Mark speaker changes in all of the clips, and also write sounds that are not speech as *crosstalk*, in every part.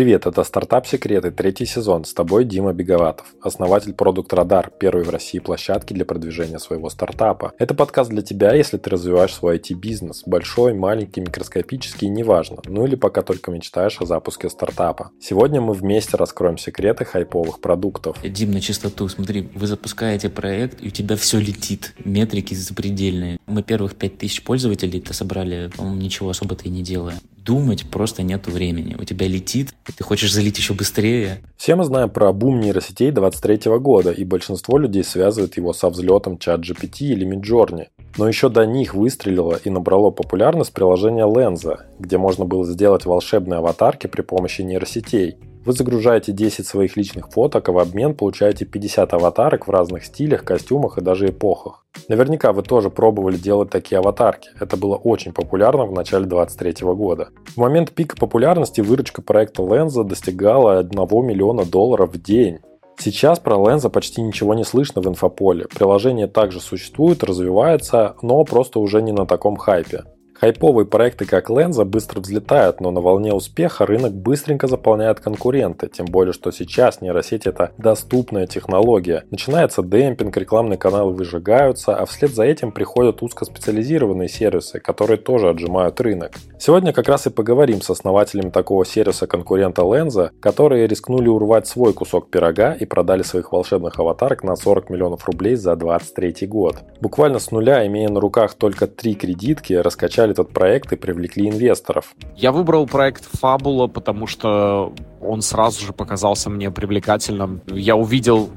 Speaker 1: Привет, это «Стартап Секреты», третий сезон. С тобой Дима Беговатов, основатель Продукт Радар, первой в России площадки для продвижения своего стартапа. Это подкаст для тебя, если ты развиваешь свой IT-бизнес. Большой, маленький, микроскопический, неважно. Ну или пока только мечтаешь о запуске стартапа. Сегодня мы вместе раскроем секреты хайповых продуктов.
Speaker 2: Дим, на чистоту, смотри, вы запускаете проект, и у тебя все летит. Метрики запредельные. Мы первых 5000 пользователей-то собрали, по-моему, ничего особо-то и не делая думать просто нету времени. У тебя летит, и ты хочешь залить еще быстрее.
Speaker 1: Все мы знаем про бум нейросетей 23 года, и большинство людей связывают его со взлетом чат GPT или Midjourney. Но еще до них выстрелило и набрало популярность приложение Lenza, где можно было сделать волшебные аватарки при помощи нейросетей. Вы загружаете 10 своих личных фоток, а в обмен получаете 50 аватарок в разных стилях, костюмах и даже эпохах. Наверняка вы тоже пробовали делать такие аватарки. Это было очень популярно в начале 2023 года. В момент пика популярности выручка проекта Lenza достигала 1 миллиона долларов в день. Сейчас про Lenza почти ничего не слышно в инфополе. Приложение также существует, развивается, но просто уже не на таком хайпе. Хайповые проекты как Lenza быстро взлетают, но на волне успеха рынок быстренько заполняет конкуренты, тем более что сейчас нейросеть это доступная технология. Начинается демпинг, рекламные каналы выжигаются, а вслед за этим приходят узкоспециализированные сервисы, которые тоже отжимают рынок. Сегодня как раз и поговорим с основателями такого сервиса конкурента Lenza, которые рискнули урвать свой кусок пирога и продали своих волшебных аватарок на 40 миллионов рублей за 2023 год. Буквально с нуля, имея на руках только три кредитки, раскачали этот проект и привлекли инвесторов?
Speaker 3: Я выбрал проект Fabula, потому что он сразу же показался мне привлекательным. Я увидел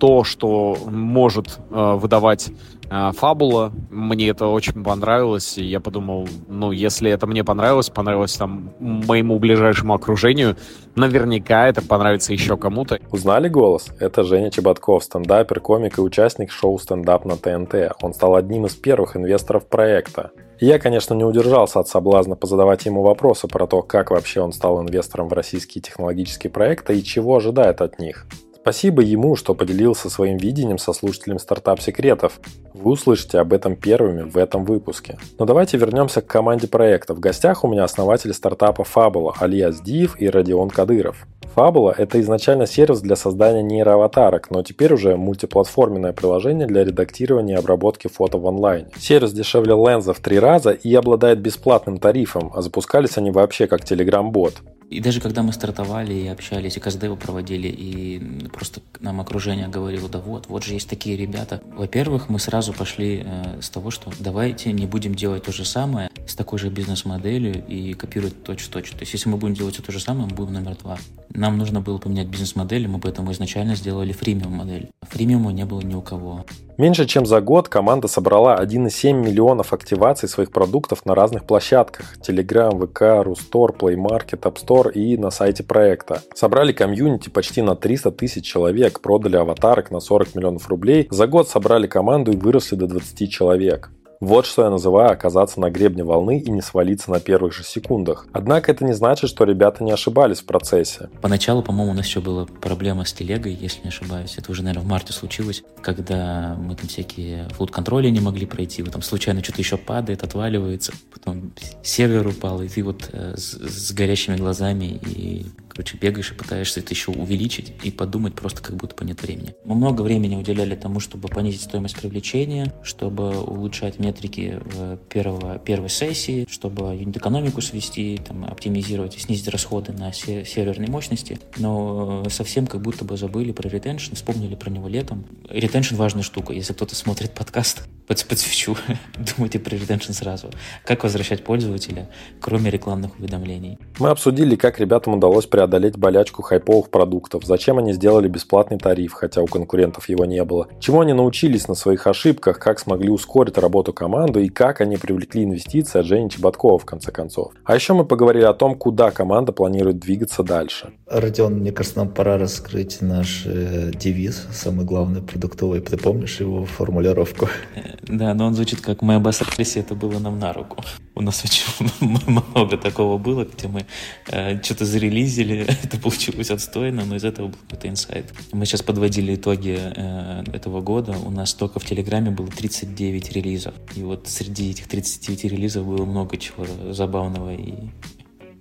Speaker 3: то, что может э, выдавать э, фабула. Мне это очень понравилось, и я подумал, ну, если это мне понравилось, понравилось там моему ближайшему окружению, наверняка это понравится еще кому-то.
Speaker 1: Узнали голос? Это Женя Чеботков, стендапер, комик и участник шоу «Стендап» на ТНТ. Он стал одним из первых инвесторов проекта. Я, конечно, не удержался от соблазна позадавать ему вопросы про то, как вообще он стал инвестором в российские технологические проекты и чего ожидает от них. Спасибо ему, что поделился своим видением со слушателем стартап-секретов. Вы услышите об этом первыми в этом выпуске. Но давайте вернемся к команде проекта. В гостях у меня основатели стартапа Fabula Алия Сдиев и Родион Кадыров. Fabula – это изначально сервис для создания нейроаватарок, но теперь уже мультиплатформенное приложение для редактирования и обработки фото в онлайне. Сервис дешевле Lens в три раза и обладает бесплатным тарифом, а запускались они вообще как Telegram-бот.
Speaker 2: И даже когда мы стартовали и общались, и КСД проводили, и просто нам окружение говорило, да вот, вот же есть такие ребята. Во-первых, мы сразу пошли э, с того, что давайте не будем делать то же самое с такой же бизнес-моделью и копировать точь-в-точь. То есть если мы будем делать то же самое, мы будем номер два. Нам нужно было поменять бизнес-модель, мы поэтому изначально сделали фримиум модель. Фримиума не было ни у кого.
Speaker 1: Меньше чем за год команда собрала 1,7 миллионов активаций своих продуктов на разных площадках – Telegram, VK, Рустор, Play Market, App Store и на сайте проекта. Собрали комьюнити почти на 300 тысяч человек, продали аватарок на 40 миллионов рублей. За год собрали команду и выросли до 20 человек. Вот что я называю оказаться на гребне волны и не свалиться на первых же секундах. Однако это не значит, что ребята не ошибались в процессе.
Speaker 2: Поначалу, по-моему, у нас еще была проблема с телегой, если не ошибаюсь. Это уже, наверное, в марте случилось, когда мы там всякие флот-контроли не могли пройти, вот там случайно что-то еще падает, отваливается, потом сервер упал, и ты вот э, с, с горящими глазами и короче, бегаешь и пытаешься это еще увеличить и подумать просто как будто бы нет времени. Мы много времени уделяли тому, чтобы понизить стоимость привлечения, чтобы улучшать метрики в первого, первой сессии, чтобы юнит-экономику свести, там, оптимизировать и снизить расходы на серверной мощности. Но совсем как будто бы забыли про ретеншн, вспомнили про него летом. Ретеншн важная штука. Если кто-то смотрит подкаст, *laughs* под, подсвечу, *laughs* думайте про ретеншн сразу. Как возвращать пользователя, кроме рекламных уведомлений.
Speaker 1: Мы обсудили, как ребятам удалось преодолеть преодолеть болячку хайповых продуктов, зачем они сделали бесплатный тариф, хотя у конкурентов его не было, чему они научились на своих ошибках, как смогли ускорить работу команды и как они привлекли инвестиции от Жени Чеботкова в конце концов. А еще мы поговорили о том, куда команда планирует двигаться дальше.
Speaker 4: Родион, мне кажется, нам пора раскрыть наш э, девиз, самый главный продуктовый. Ты помнишь его формулировку? *laughs*
Speaker 2: Да, но он звучит как «Мы обосрались, это было нам на руку». У нас очень *laughs* много такого было, где мы э, что-то зарелизили, *laughs* это получилось отстойно, но из этого был какой-то инсайт. Мы сейчас подводили итоги э, этого года. У нас только в Телеграме было 39 релизов. И вот среди этих 39 релизов было много чего забавного и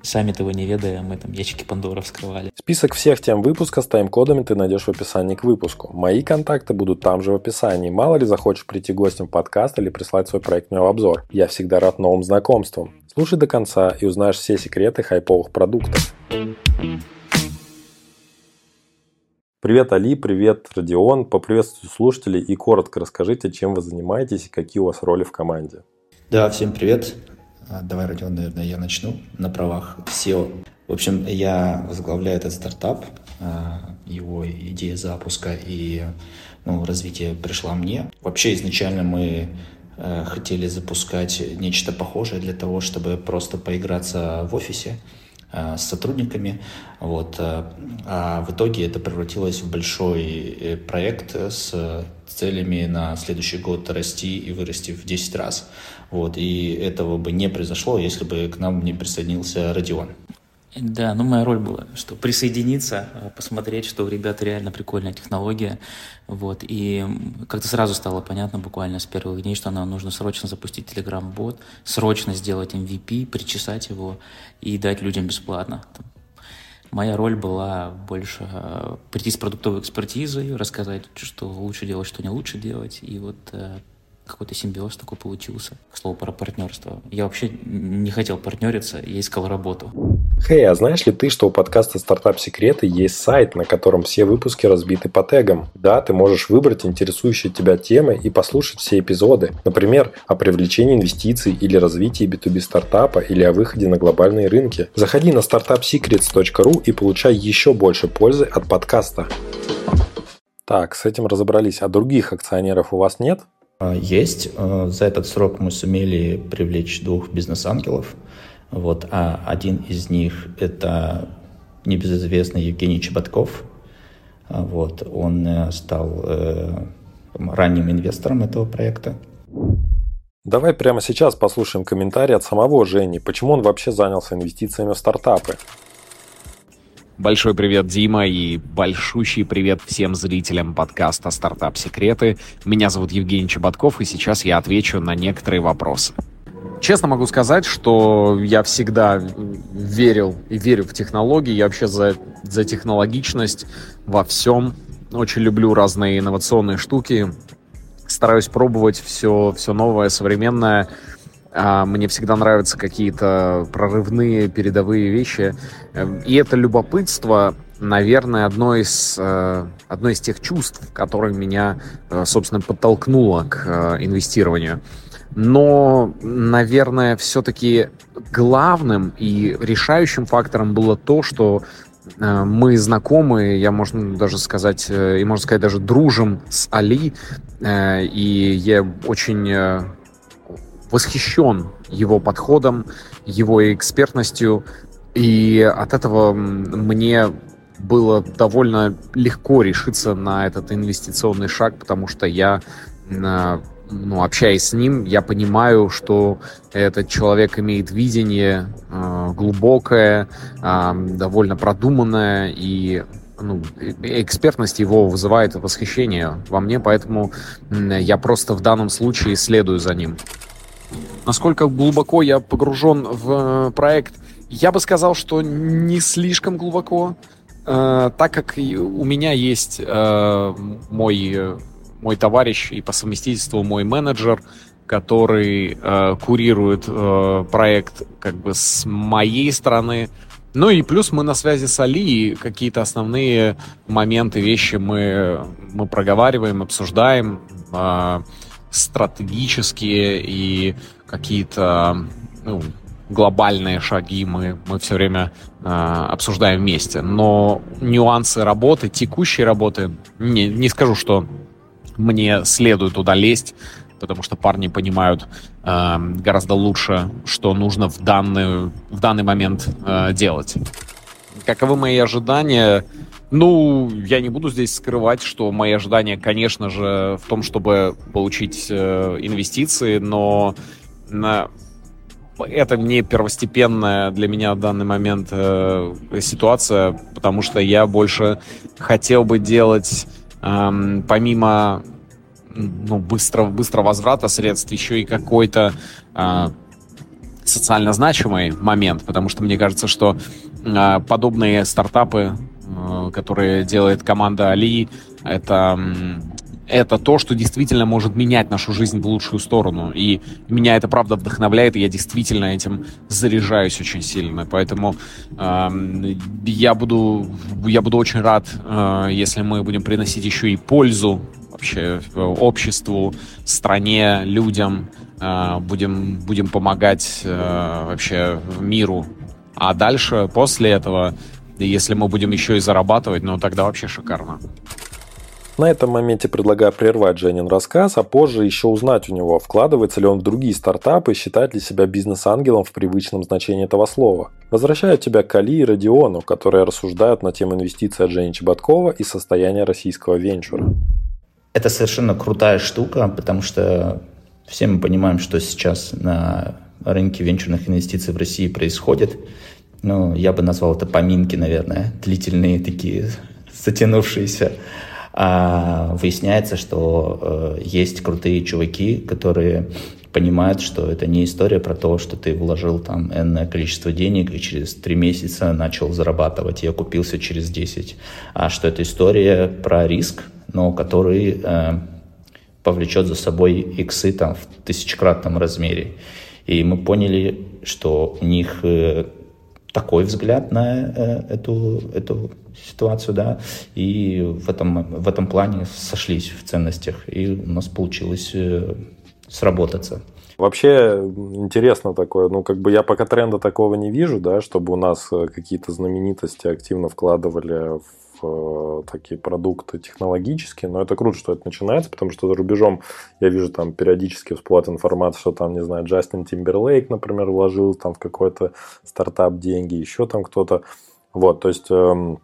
Speaker 2: Сами того не ведая, мы там ящики Пандора вскрывали.
Speaker 1: Список всех тем выпуска с тайм-кодами ты найдешь в описании к выпуску. Мои контакты будут там же в описании. Мало ли захочешь прийти гостем в подкаст или прислать свой проект в обзор. Я всегда рад новым знакомствам. Слушай до конца и узнаешь все секреты хайповых продуктов. Привет, Али, привет, Родион. Поприветствую слушателей и коротко расскажите, чем вы занимаетесь и какие у вас роли в команде.
Speaker 4: Да, всем привет. А, давай, Родион, наверное, я начну на правах SEO. В общем, я возглавляю этот стартап. А, его идея запуска и ну, развитие пришла мне. Вообще, изначально мы э, хотели запускать нечто похожее для того, чтобы просто поиграться в офисе э, с сотрудниками. Вот. Э, а в итоге это превратилось в большой проект с целями на следующий год расти и вырасти в 10 раз. Вот, и этого бы не произошло, если бы к нам не присоединился Родион.
Speaker 2: Да, ну моя роль была, что присоединиться, э, посмотреть, что у ребят реально прикольная технология, вот, и как-то сразу стало понятно буквально с первых дней, что нам нужно срочно запустить Telegram-бот, срочно сделать MVP, причесать его и дать людям бесплатно. Моя роль была больше э, прийти с продуктовой экспертизой, рассказать, что лучше делать, что не лучше делать, и вот э, какой-то симбиоз такой получился. К слову, про партнерство. Я вообще не хотел партнериться, я искал работу.
Speaker 1: Хей, а знаешь ли ты, что у подкаста «Стартап Секреты» есть сайт, на котором все выпуски разбиты по тегам? Да, ты можешь выбрать интересующие тебя темы и послушать все эпизоды. Например, о привлечении инвестиций или развитии B2B стартапа или о выходе на глобальные рынки. Заходи на startupsecrets.ru и получай еще больше пользы от подкаста. Так, с этим разобрались. А других акционеров у вас нет?
Speaker 4: А, есть. А, за этот срок мы сумели привлечь двух бизнес-ангелов. Вот, а один из них – это небезызвестный Евгений Чеботков. А, вот, он э, стал э, ранним инвестором этого проекта.
Speaker 1: Давай прямо сейчас послушаем комментарий от самого Жени. Почему он вообще занялся инвестициями в стартапы?
Speaker 3: Большой привет, Дима, и большущий привет всем зрителям подкаста «Стартап Секреты». Меня зовут Евгений Чеботков, и сейчас я отвечу на некоторые вопросы. Честно могу сказать, что я всегда верил и верю в технологии. Я вообще за, за технологичность во всем. Очень люблю разные инновационные штуки. Стараюсь пробовать все, все новое, современное. А, мне всегда нравятся какие-то прорывные, передовые вещи. Эм, и это любопытство, наверное, одно из, э, одно из тех чувств, которое меня, э, собственно, подтолкнуло к э, инвестированию. Но, наверное, все-таки главным и решающим фактором было то, что мы знакомы, я можно даже сказать, и можно сказать даже дружим с Али, и я очень восхищен его подходом, его экспертностью, и от этого мне было довольно легко решиться на этот инвестиционный шаг, потому что я, ну, общаясь с ним, я понимаю, что этот человек имеет видение э, глубокое, э, довольно продуманное, и ну, экспертность его вызывает восхищение во мне, поэтому я просто в данном случае следую за ним. Насколько глубоко я погружен в э, проект, я бы сказал, что не слишком глубоко, э, так как у меня есть э, мой, мой товарищ и по совместительству мой менеджер, который э, курирует э, проект как бы с моей стороны. Ну и плюс мы на связи с Али, и какие-то основные моменты, вещи мы, мы проговариваем, обсуждаем. Э, стратегические и какие-то ну, глобальные шаги мы, мы все время э, обсуждаем вместе. Но нюансы работы, текущей работы, не, не скажу, что мне следует туда лезть, потому что парни понимают э, гораздо лучше, что нужно в, данный в данный момент э, делать. Каковы мои ожидания? Ну, я не буду здесь скрывать, что мои ожидания, конечно же, в том, чтобы получить э, инвестиции, но на... это не первостепенная для меня в данный момент э, ситуация, потому что я больше хотел бы делать э, помимо ну, быстро, быстро возврата средств еще и какой-то э, социально значимый момент, потому что мне кажется, что э, подобные стартапы, э, которые делает команда Али, это это то, что действительно может менять нашу жизнь в лучшую сторону. И меня это правда вдохновляет, и я действительно этим заряжаюсь очень сильно. Поэтому э, я буду я буду очень рад, э, если мы будем приносить еще и пользу вообще обществу, стране, людям, э, будем, будем помогать э, вообще миру. А дальше, после этого, если мы будем еще и зарабатывать, ну тогда вообще шикарно.
Speaker 1: На этом моменте предлагаю прервать Женин рассказ, а позже еще узнать у него, вкладывается ли он в другие стартапы и считает ли себя бизнес-ангелом в привычном значении этого слова. Возвращаю тебя к Али и Родиону, которые рассуждают на тему инвестиций от Жени Чеботкова и состояния российского венчура.
Speaker 4: Это совершенно крутая штука, потому что все мы понимаем, что сейчас на рынке венчурных инвестиций в России происходит. Ну, я бы назвал это поминки, наверное, длительные такие, затянувшиеся а выясняется, что э, есть крутые чуваки, которые понимают, что это не история про то, что ты вложил там энное количество денег и через три месяца начал зарабатывать и окупился через 10, а что это история про риск, но который э, повлечет за собой иксы там в тысячекратном размере. И мы поняли, что у них э, такой взгляд на э, эту, эту ситуацию, да, и в этом, в этом плане сошлись в ценностях, и у нас получилось э, сработаться.
Speaker 1: Вообще интересно такое, ну как бы я пока тренда такого не вижу, да, чтобы у нас э, какие-то знаменитости активно вкладывали в э, такие продукты технологические, но это круто, что это начинается, потому что за рубежом я вижу там периодически всплывает информация, что там, не знаю, Джастин Тимберлейк, например, вложил там в какой-то стартап деньги, еще там кто-то. Вот, то есть эм,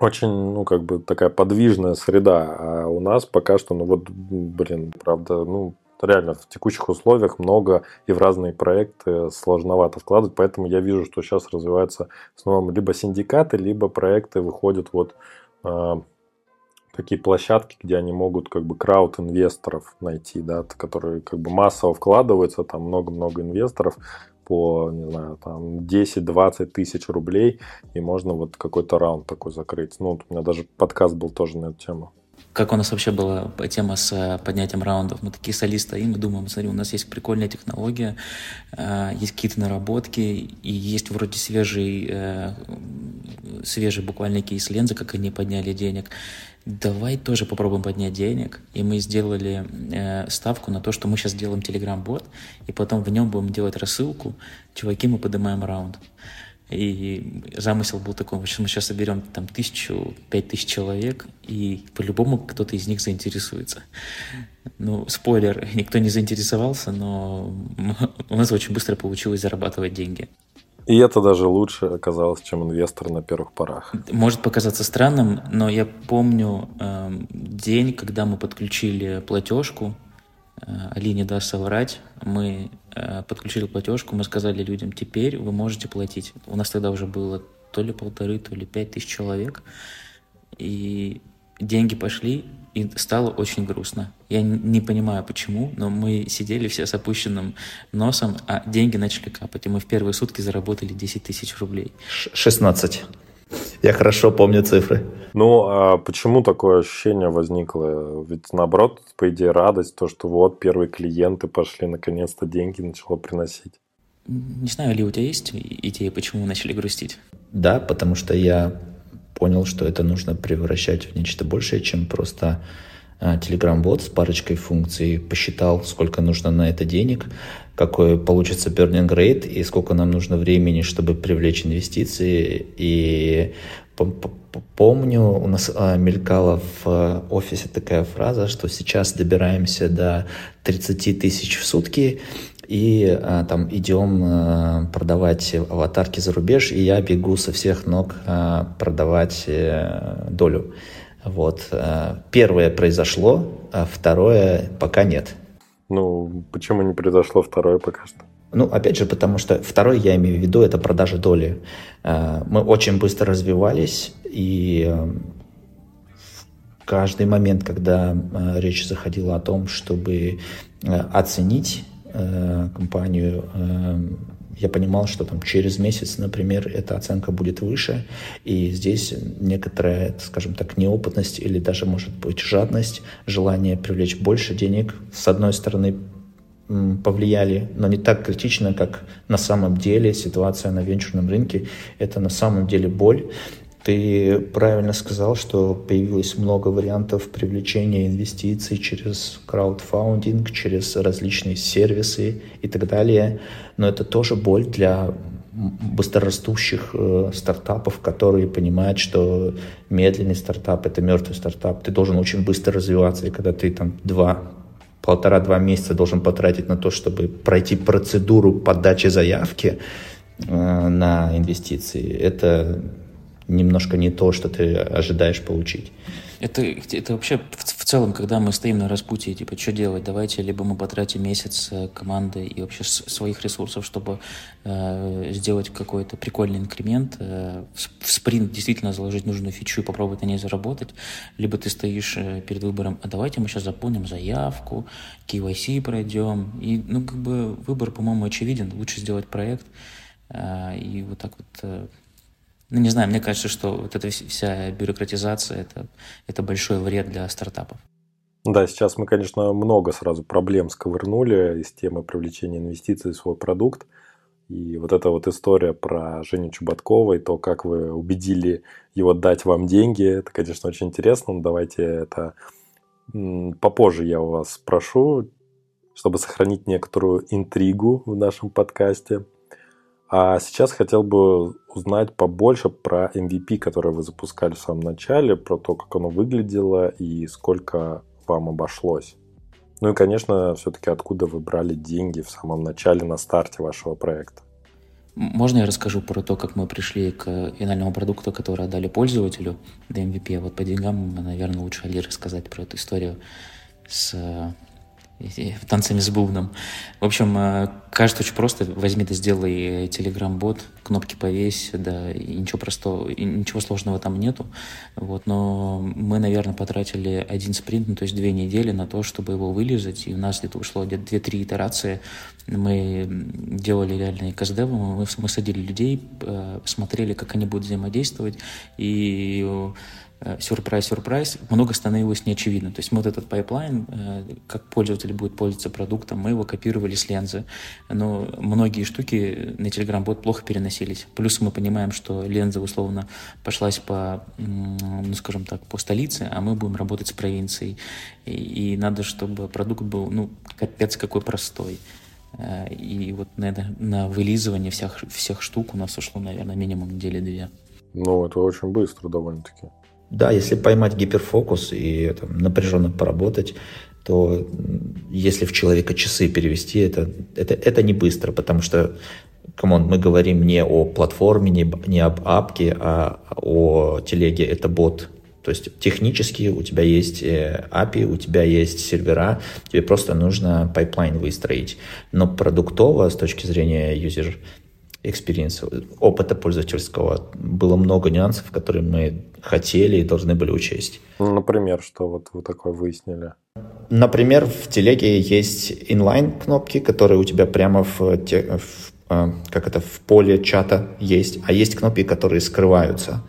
Speaker 1: очень, ну, как бы такая подвижная среда, а у нас пока что, ну, вот, блин, правда, ну, реально в текущих условиях много и в разные проекты сложновато вкладывать, поэтому я вижу, что сейчас развиваются в основном либо синдикаты, либо проекты выходят вот э, такие площадки, где они могут как бы крауд инвесторов найти, да, которые как бы массово вкладываются, там много-много инвесторов, по, не знаю, там 10-20 тысяч рублей, и можно вот какой-то раунд такой закрыть. Ну, у меня даже подкаст был тоже на эту тему.
Speaker 2: Как у нас вообще была тема с э, поднятием раундов? Мы такие солисты и мы думаем, смотри, у нас есть прикольная технология, э, есть какие-то наработки, и есть вроде свежий, э, свежий буквально кейс лензы, как они подняли денег давай тоже попробуем поднять денег. И мы сделали ставку на то, что мы сейчас делаем Telegram-бот, и потом в нем будем делать рассылку. Чуваки, мы поднимаем раунд. И замысел был такой, что мы сейчас соберем там тысячу, пять тысяч человек, и по-любому кто-то из них заинтересуется. Ну, спойлер, *laughs* никто не заинтересовался, но *laughs* у нас очень быстро получилось зарабатывать деньги.
Speaker 1: И это даже лучше оказалось, чем инвестор на первых порах.
Speaker 2: Может показаться странным, но я помню э, день, когда мы подключили платежку. Э, Али не даст соврать. Мы э, подключили платежку, мы сказали людям, теперь вы можете платить. У нас тогда уже было то ли полторы, то ли пять тысяч человек. И деньги пошли, и стало очень грустно. Я не понимаю, почему, но мы сидели все с опущенным носом, а деньги начали капать, и мы в первые сутки заработали 10 тысяч рублей.
Speaker 4: 16. Я хорошо помню цифры.
Speaker 1: Ну, а почему такое ощущение возникло? Ведь наоборот, по идее, радость, то, что вот первые клиенты пошли, наконец-то деньги начало приносить.
Speaker 2: Не знаю, ли у тебя есть идея, почему мы начали грустить?
Speaker 4: Да, потому что я понял, что это нужно превращать в нечто большее, чем просто а, Telegram-бот с парочкой функций, посчитал, сколько нужно на это денег, какой получится burning rate и сколько нам нужно времени, чтобы привлечь инвестиции. И помню, у нас а, мелькала в офисе такая фраза, что сейчас добираемся до 30 тысяч в сутки, и а, там идем а, продавать аватарки за рубеж, и я бегу со всех ног а, продавать а, долю. Вот. А, первое произошло, а второе пока нет.
Speaker 1: Ну, почему не произошло второе пока что?
Speaker 4: Ну, опять же, потому что второе, я имею в виду, это продажа доли. Мы очень быстро развивались, и в каждый момент, когда речь заходила о том, чтобы оценить Э, компанию, э, я понимал, что там через месяц, например, эта оценка будет выше, и здесь некоторая, скажем так, неопытность или даже, может быть, жадность, желание привлечь больше денег, с одной стороны, повлияли, но не так критично, как на самом деле ситуация на венчурном рынке. Это на самом деле боль. Ты правильно сказал, что появилось много вариантов привлечения инвестиций через краудфаундинг, через различные сервисы и так далее. Но это тоже боль для быстрорастущих э, стартапов, которые понимают, что медленный стартап — это мертвый стартап. Ты должен очень быстро развиваться, и когда ты там два полтора-два месяца должен потратить на то, чтобы пройти процедуру подачи заявки э, на инвестиции, это немножко не то, что ты ожидаешь получить.
Speaker 2: Это, это вообще в, в целом, когда мы стоим на распутье, типа, что делать? Давайте либо мы потратим месяц э, команды и вообще своих ресурсов, чтобы э, сделать какой-то прикольный инкремент, э, в, спринт действительно заложить нужную фичу и попробовать на ней заработать, либо ты стоишь э, перед выбором, а давайте мы сейчас заполним заявку, KYC пройдем, и, ну, как бы выбор, по-моему, очевиден, лучше сделать проект, э, и вот так вот э, ну, не знаю, мне кажется, что вот эта вся бюрократизация это, – это большой вред для стартапов.
Speaker 1: Да, сейчас мы, конечно, много сразу проблем сковырнули из темы привлечения инвестиций в свой продукт. И вот эта вот история про Женю Чубаткова и то, как вы убедили его дать вам деньги, это, конечно, очень интересно. Но давайте это попозже я у вас спрошу, чтобы сохранить некоторую интригу в нашем подкасте. А сейчас хотел бы узнать побольше про MVP, который вы запускали в самом начале, про то, как оно выглядело и сколько вам обошлось. Ну и, конечно, все-таки откуда вы брали деньги в самом начале на старте вашего проекта.
Speaker 2: Можно я расскажу про то, как мы пришли к финальному продукту, который отдали пользователю до MVP? Вот по деньгам, наверное, лучше Али рассказать про эту историю с танцами с бубном. В общем, э, кажется очень просто. Возьми да сделай телеграм-бот, кнопки повесь, да, и ничего простого, и ничего сложного там нету. Вот, но мы, наверное, потратили один спринт, ну, то есть две недели на то, чтобы его вылезать, и у нас где-то ушло где-то две-три итерации. Мы делали реальные каздевы, мы, мы садили людей, э, смотрели, как они будут взаимодействовать, и сюрприз, сюрприз, много становилось неочевидно. То есть мы вот этот pipeline, э, как пользователь будет пользоваться продуктом, мы его копировали с лензы, но многие штуки на Telegram-бот плохо переносились. Плюс мы понимаем, что Lensa условно пошлась по, ну скажем так, по столице, а мы будем работать с провинцией. И, и надо, чтобы продукт был, ну, капец какой простой. Э, и вот на, это, на вылизывание всех, всех штук у нас ушло, наверное, минимум недели две.
Speaker 1: Ну, это очень быстро довольно-таки.
Speaker 4: Да, если поймать гиперфокус и там, напряженно поработать, то если в человека часы перевести, это, это, это не быстро, потому что, come on, мы говорим не о платформе, не, не об апке, а о телеге, это бот. То есть технически у тебя есть э, API, у тебя есть сервера, тебе просто нужно pipeline выстроить. Но продуктово, с точки зрения user experience, опыта пользовательского. Было много нюансов, которые мы хотели и должны были учесть.
Speaker 1: Ну, например, что вот вы такое выяснили?
Speaker 4: Например, в телеге есть inline кнопки, которые у тебя прямо в, те, в а, как это в поле чата есть, а есть кнопки, которые скрываются.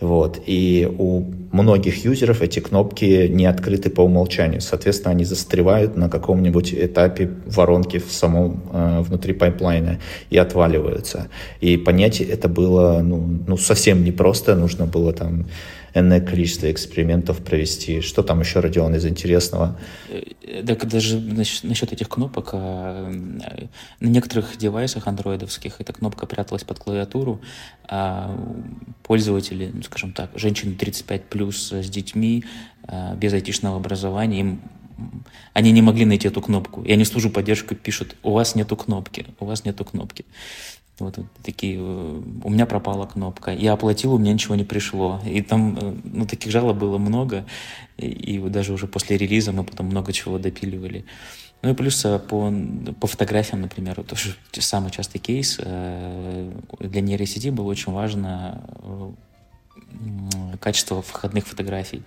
Speaker 4: Вот. И у многих юзеров эти кнопки не открыты по умолчанию. Соответственно, они застревают на каком-нибудь этапе воронки в самом э, внутри пайплайна и отваливаются. И понять это было ну, ну, совсем непросто. Нужно было там энное количество экспериментов провести. Что там еще, Родион, из интересного?
Speaker 2: Э, так даже насчет этих кнопок, а, на некоторых девайсах андроидовских эта кнопка пряталась под клавиатуру, а пользователи, ну, скажем так, женщины 35 плюс с детьми, а, без айтишного образования, им они не могли найти эту кнопку. И они служу поддержку пишут, у вас нету кнопки, у вас нету кнопки. Вот, такие, э, у меня пропала кнопка, я оплатил, у меня ничего не пришло. И там, э, ну, таких жалоб было много, и, и даже уже после релиза мы потом много чего допиливали. Ну и плюс э, по, по фотографиям, например, тоже самый частый кейс. Для нейросети было очень важно качество входных фотографий.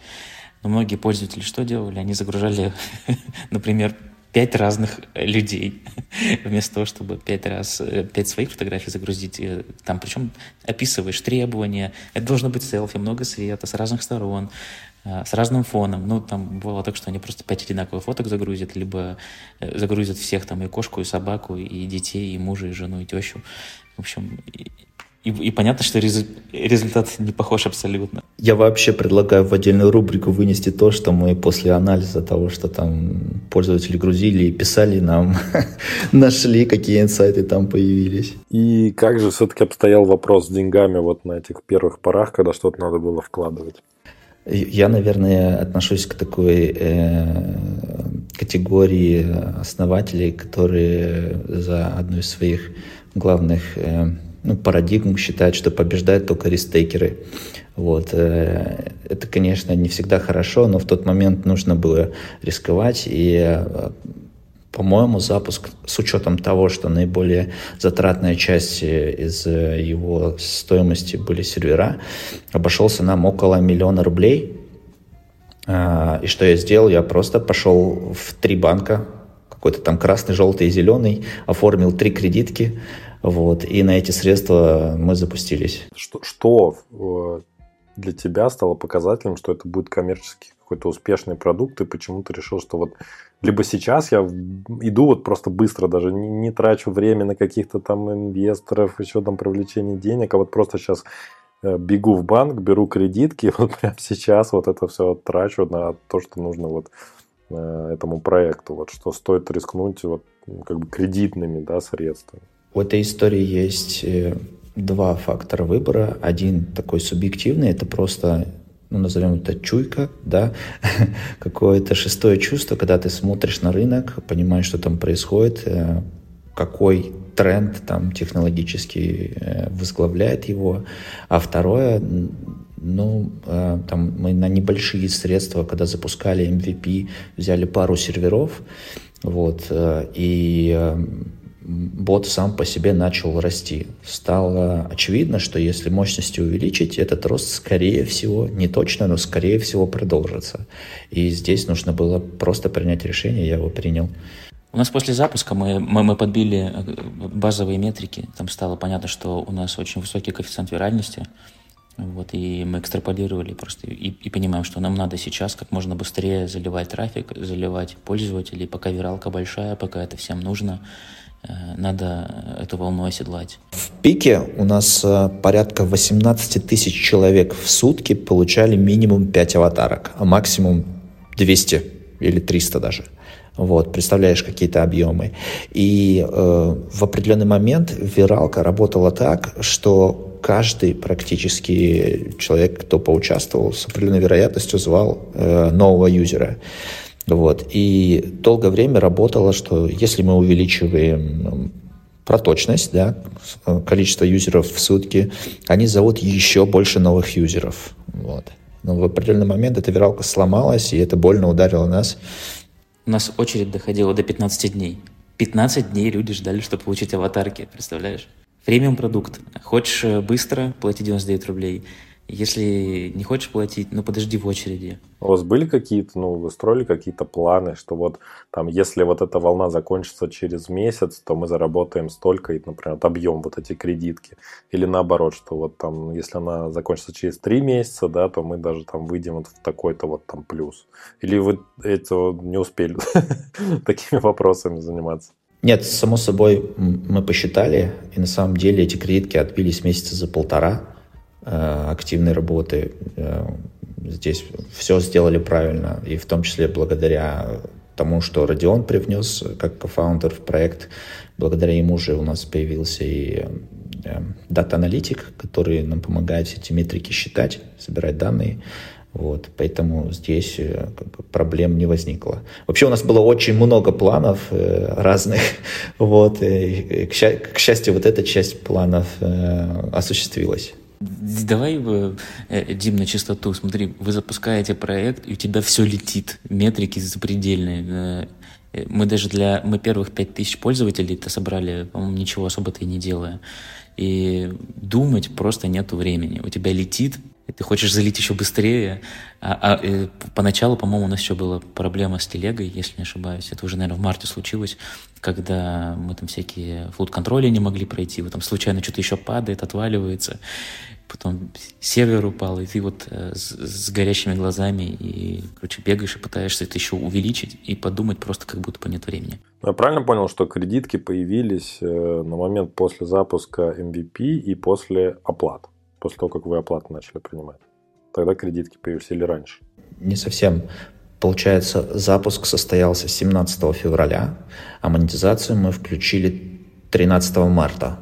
Speaker 2: Но многие пользователи что делали? Они загружали, *laughs* например, пять разных людей, *laughs* вместо того, чтобы пять раз, э, пять своих фотографий загрузить. Э, там причем описываешь требования, это должно быть селфи, много света, с разных сторон, э, с разным фоном. Ну, там было так, что они просто пять одинаковых фоток загрузят, либо загрузят всех там и кошку, и собаку, и детей, и мужа, и жену, и тещу. В общем, и, и понятно, что резу, результат не похож абсолютно.
Speaker 4: Я вообще предлагаю в отдельную рубрику вынести то, что мы после анализа того, что там пользователи грузили и писали нам, *laughs* нашли, какие инсайты там появились.
Speaker 1: И как же все-таки обстоял вопрос с деньгами вот на этих первых порах, когда что-то надо было вкладывать?
Speaker 4: Я, наверное, отношусь к такой э, категории основателей, которые за одну из своих главных э, ну, парадигм считают, что побеждают только рестейкеры. Вот. Э, это, конечно, не всегда хорошо, но в тот момент нужно было рисковать. И, э, по-моему, запуск с учетом того, что наиболее затратная часть э, из его стоимости были сервера, обошелся нам около миллиона рублей. И что я сделал? Я просто пошел в три банка, какой-то там красный, желтый и зеленый, оформил три кредитки, вот, и на эти средства мы запустились.
Speaker 1: Что, что э, для тебя стало показателем, что это будет коммерческий какой-то успешный продукт, и почему ты решил, что вот либо сейчас я иду вот просто быстро, даже не, не трачу время на каких-то там инвесторов, еще там привлечение денег, а вот просто сейчас э, бегу в банк, беру кредитки, и *laughs* вот прямо сейчас вот это все трачу на то, что нужно вот э, этому проекту, вот что стоит рискнуть вот как бы кредитными да, средствами.
Speaker 4: У этой истории есть э, два фактора выбора. Один такой субъективный, это просто ну, назовем это чуйка, да, *laughs* какое-то шестое чувство, когда ты смотришь на рынок, понимаешь, что там происходит, э, какой тренд там технологически э, возглавляет его. А второе, ну, там мы на небольшие средства, когда запускали MVP, взяли пару серверов, вот, и бот сам по себе начал расти. Стало очевидно, что если мощности увеличить, этот рост, скорее всего, не точно, но скорее всего продолжится. И здесь нужно было просто принять решение, я его принял.
Speaker 2: У нас после запуска мы, мы, мы подбили э, базовые метрики. Там стало понятно, что у нас очень высокий коэффициент виральности. Вот, и мы экстраполировали просто и, и понимаем, что нам надо сейчас как можно быстрее заливать трафик, заливать пользователей, пока виралка большая, пока это всем нужно. Э, надо эту волну оседлать.
Speaker 4: В пике у нас э, порядка 18 тысяч человек в сутки получали минимум 5 аватарок, а максимум 200 или 300 даже. Вот, представляешь какие-то объемы. И э, в определенный момент виралка работала так, что каждый практически человек, кто поучаствовал, с определенной вероятностью звал э, нового юзера. Вот. И долгое время работало, что если мы увеличиваем проточность, да, количество юзеров в сутки, они зовут еще больше новых юзеров. Вот. Но в определенный момент эта виралка сломалась, и это больно ударило нас.
Speaker 2: У нас очередь доходила до 15 дней. 15 дней люди ждали, чтобы получить аватарки, представляешь? Премиум продукт. Хочешь э, быстро, плати 99 рублей. Если не хочешь платить, ну подожди в очереди.
Speaker 1: У вас были какие-то, ну, вы строили какие-то планы, что вот там, если вот эта волна закончится через месяц, то мы заработаем столько, и, например, отобьем вот эти кредитки. Или наоборот, что вот там, если она закончится через три месяца, да, то мы даже там выйдем вот в такой-то вот там плюс. Или вы этого не успели *laughs* такими вопросами заниматься?
Speaker 4: Нет, само собой, мы посчитали, и на самом деле эти кредитки отбились месяца за полтора. Э, активной работы. Э, здесь все сделали правильно, и в том числе благодаря тому, что Родион привнес как co-founder в проект. Благодаря ему же у нас появился и э, дата-аналитик, который нам помогает все эти метрики считать, собирать данные. Вот, поэтому здесь проблем не возникло. Вообще у нас было очень много планов э, разных. *laughs* Вот, и, к, к счастью, вот эта часть планов э, осуществилась.
Speaker 2: Давай, э, Дим, на чистоту. Смотри, вы запускаете проект, и у тебя все летит. Метрики запредельные. Э, мы даже для... Мы первых 5000 пользователей-то собрали, по-моему, ничего особо-то и не делая. И думать просто нету времени. У тебя летит, и ты хочешь залить еще быстрее. А, а поначалу, по-моему, у нас еще была проблема с телегой, если не ошибаюсь. Это уже, наверное, в марте случилось, когда мы там всякие флот-контроли не могли пройти, вот там случайно что-то еще падает, отваливается, потом сервер упал, и ты вот э, с, с горящими глазами и, короче, бегаешь и пытаешься это еще увеличить и подумать просто, как будто бы нет времени.
Speaker 1: Ну, я правильно понял, что кредитки появились э, на момент после запуска MVP и после оплат? После того, как вы оплаты начали принимать? Тогда кредитки появились или раньше?
Speaker 4: Не совсем. Получается, запуск состоялся 17 февраля, а монетизацию мы включили 13 марта.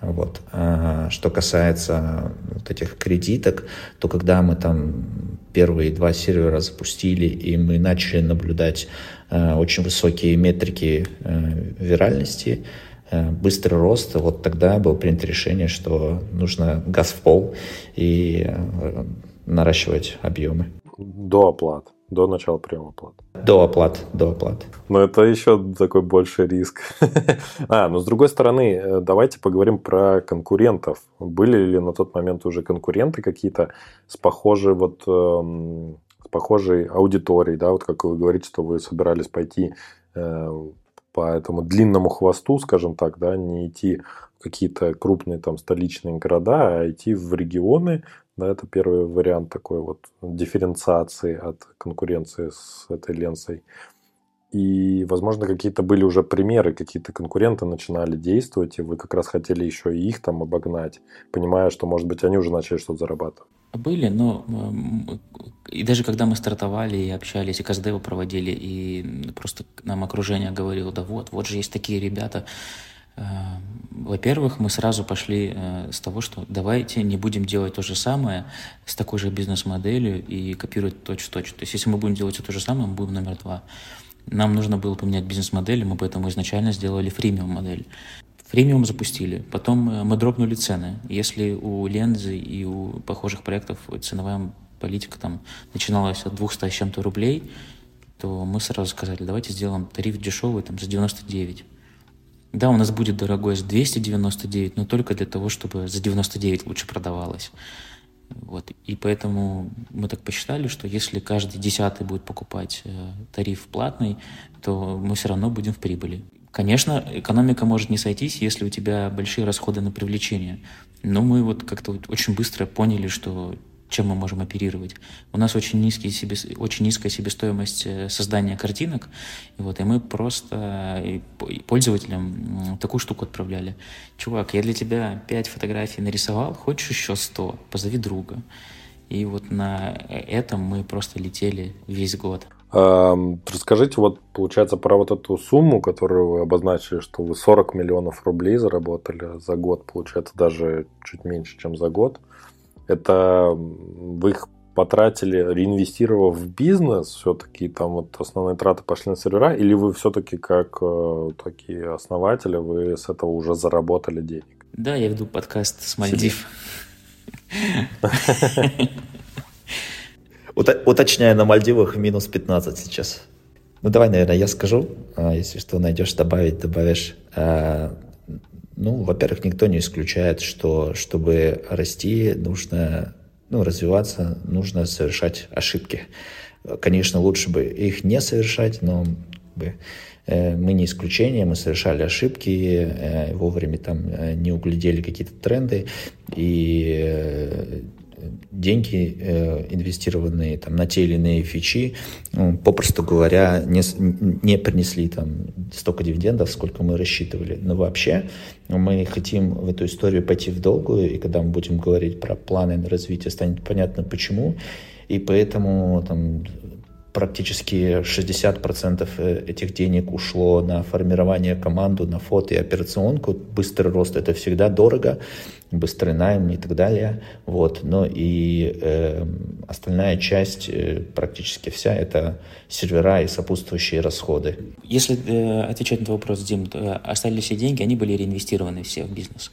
Speaker 4: Вот. А что касается вот этих кредиток, то когда мы там первые два сервера запустили, и мы начали наблюдать э, очень высокие метрики э, виральности, быстрый рост, вот тогда было принято решение, что нужно газ в пол и э, наращивать объемы.
Speaker 1: До оплат. До начала приема оплат.
Speaker 4: До оплат, до оплат.
Speaker 1: Но это еще такой больший риск. *laughs* а, но с другой стороны, э, давайте поговорим про конкурентов. Были ли на тот момент уже конкуренты какие-то с похожей вот эм, с похожей аудиторией, да, вот как вы говорите, что вы собирались пойти э, по этому длинному хвосту, скажем так, да, не идти в какие-то крупные там столичные города, а идти в регионы, да, это первый вариант такой вот дифференциации от конкуренции с этой ленсой. И, возможно, какие-то были уже примеры, какие-то конкуренты начинали действовать, и вы как раз хотели еще и их там обогнать, понимая, что, может быть, они уже начали что-то зарабатывать.
Speaker 2: Были, но и даже когда мы стартовали и общались, и КСД проводили, и просто нам окружение говорило, да вот, вот же есть такие ребята, Э, во-первых, мы сразу пошли э, с того, что давайте не будем делать то же самое с такой же бизнес-моделью и копировать точь-в-точь. То есть если мы будем делать то же самое, мы будем номер два. Нам нужно было поменять бизнес-модель, мы поэтому изначально сделали фримиум Фримиум запустили, потом э, мы дропнули цены. Если у Лензы и у похожих проектов ценовая политика там начиналась от 200 с чем-то рублей, то мы сразу сказали, давайте сделаем тариф дешевый там за 99 да, у нас будет дорогой с 299, но только для того, чтобы за 99 лучше продавалось. Вот. И поэтому мы так посчитали, что если каждый десятый будет покупать э, тариф платный, то мы все равно будем в прибыли. Конечно, экономика может не сойтись, если у тебя большие расходы на привлечение. Но мы вот как-то очень быстро поняли, что чем мы можем оперировать. У нас очень, низкий себе, очень низкая себестоимость э, создания картинок, и, вот, и мы просто пользователям такую штуку отправляли. Чувак, я для тебя 5 фотографий нарисовал, хочешь еще 100? Позови друга. И вот на э, этом мы просто летели весь год.
Speaker 1: Расскажите, вот получается про вот эту сумму, которую вы обозначили, что вы 40 миллионов рублей заработали за год, получается даже чуть меньше, чем за год. Это вы их потратили, реинвестировав в бизнес, все-таки там вот основные траты пошли на сервера, или вы все-таки как э, такие основатели, вы с этого уже заработали денег?
Speaker 2: Да, я веду подкаст с Мальдив.
Speaker 4: Уточняю, на Мальдивах минус 15 сейчас. Ну, давай, наверное, я скажу. А, если что найдешь, добавить, добавишь. А, ну, во-первых, никто не исключает, что чтобы расти, нужно ну, развиваться, нужно совершать ошибки. Конечно, лучше бы их не совершать, но э, мы не исключение, мы совершали ошибки, э, вовремя там э, не углядели какие-то тренды, и деньги, э, инвестированные там, на те или иные фичи, ну, попросту говоря, не, не принесли там, столько дивидендов, сколько мы рассчитывали. Но вообще мы хотим в эту историю пойти в долгую, и когда мы будем говорить про планы на развитие, станет понятно почему. И поэтому там, практически 60% э, этих денег ушло на формирование команды, на фото и операционку. Быстрый рост – это всегда дорого, быстрый найм и так далее. Вот. Но и э, остальная часть, э, практически вся, это сервера и сопутствующие расходы.
Speaker 2: Если э, отвечать на этот вопрос, Дим, э, остались все деньги, они были реинвестированы все в бизнес.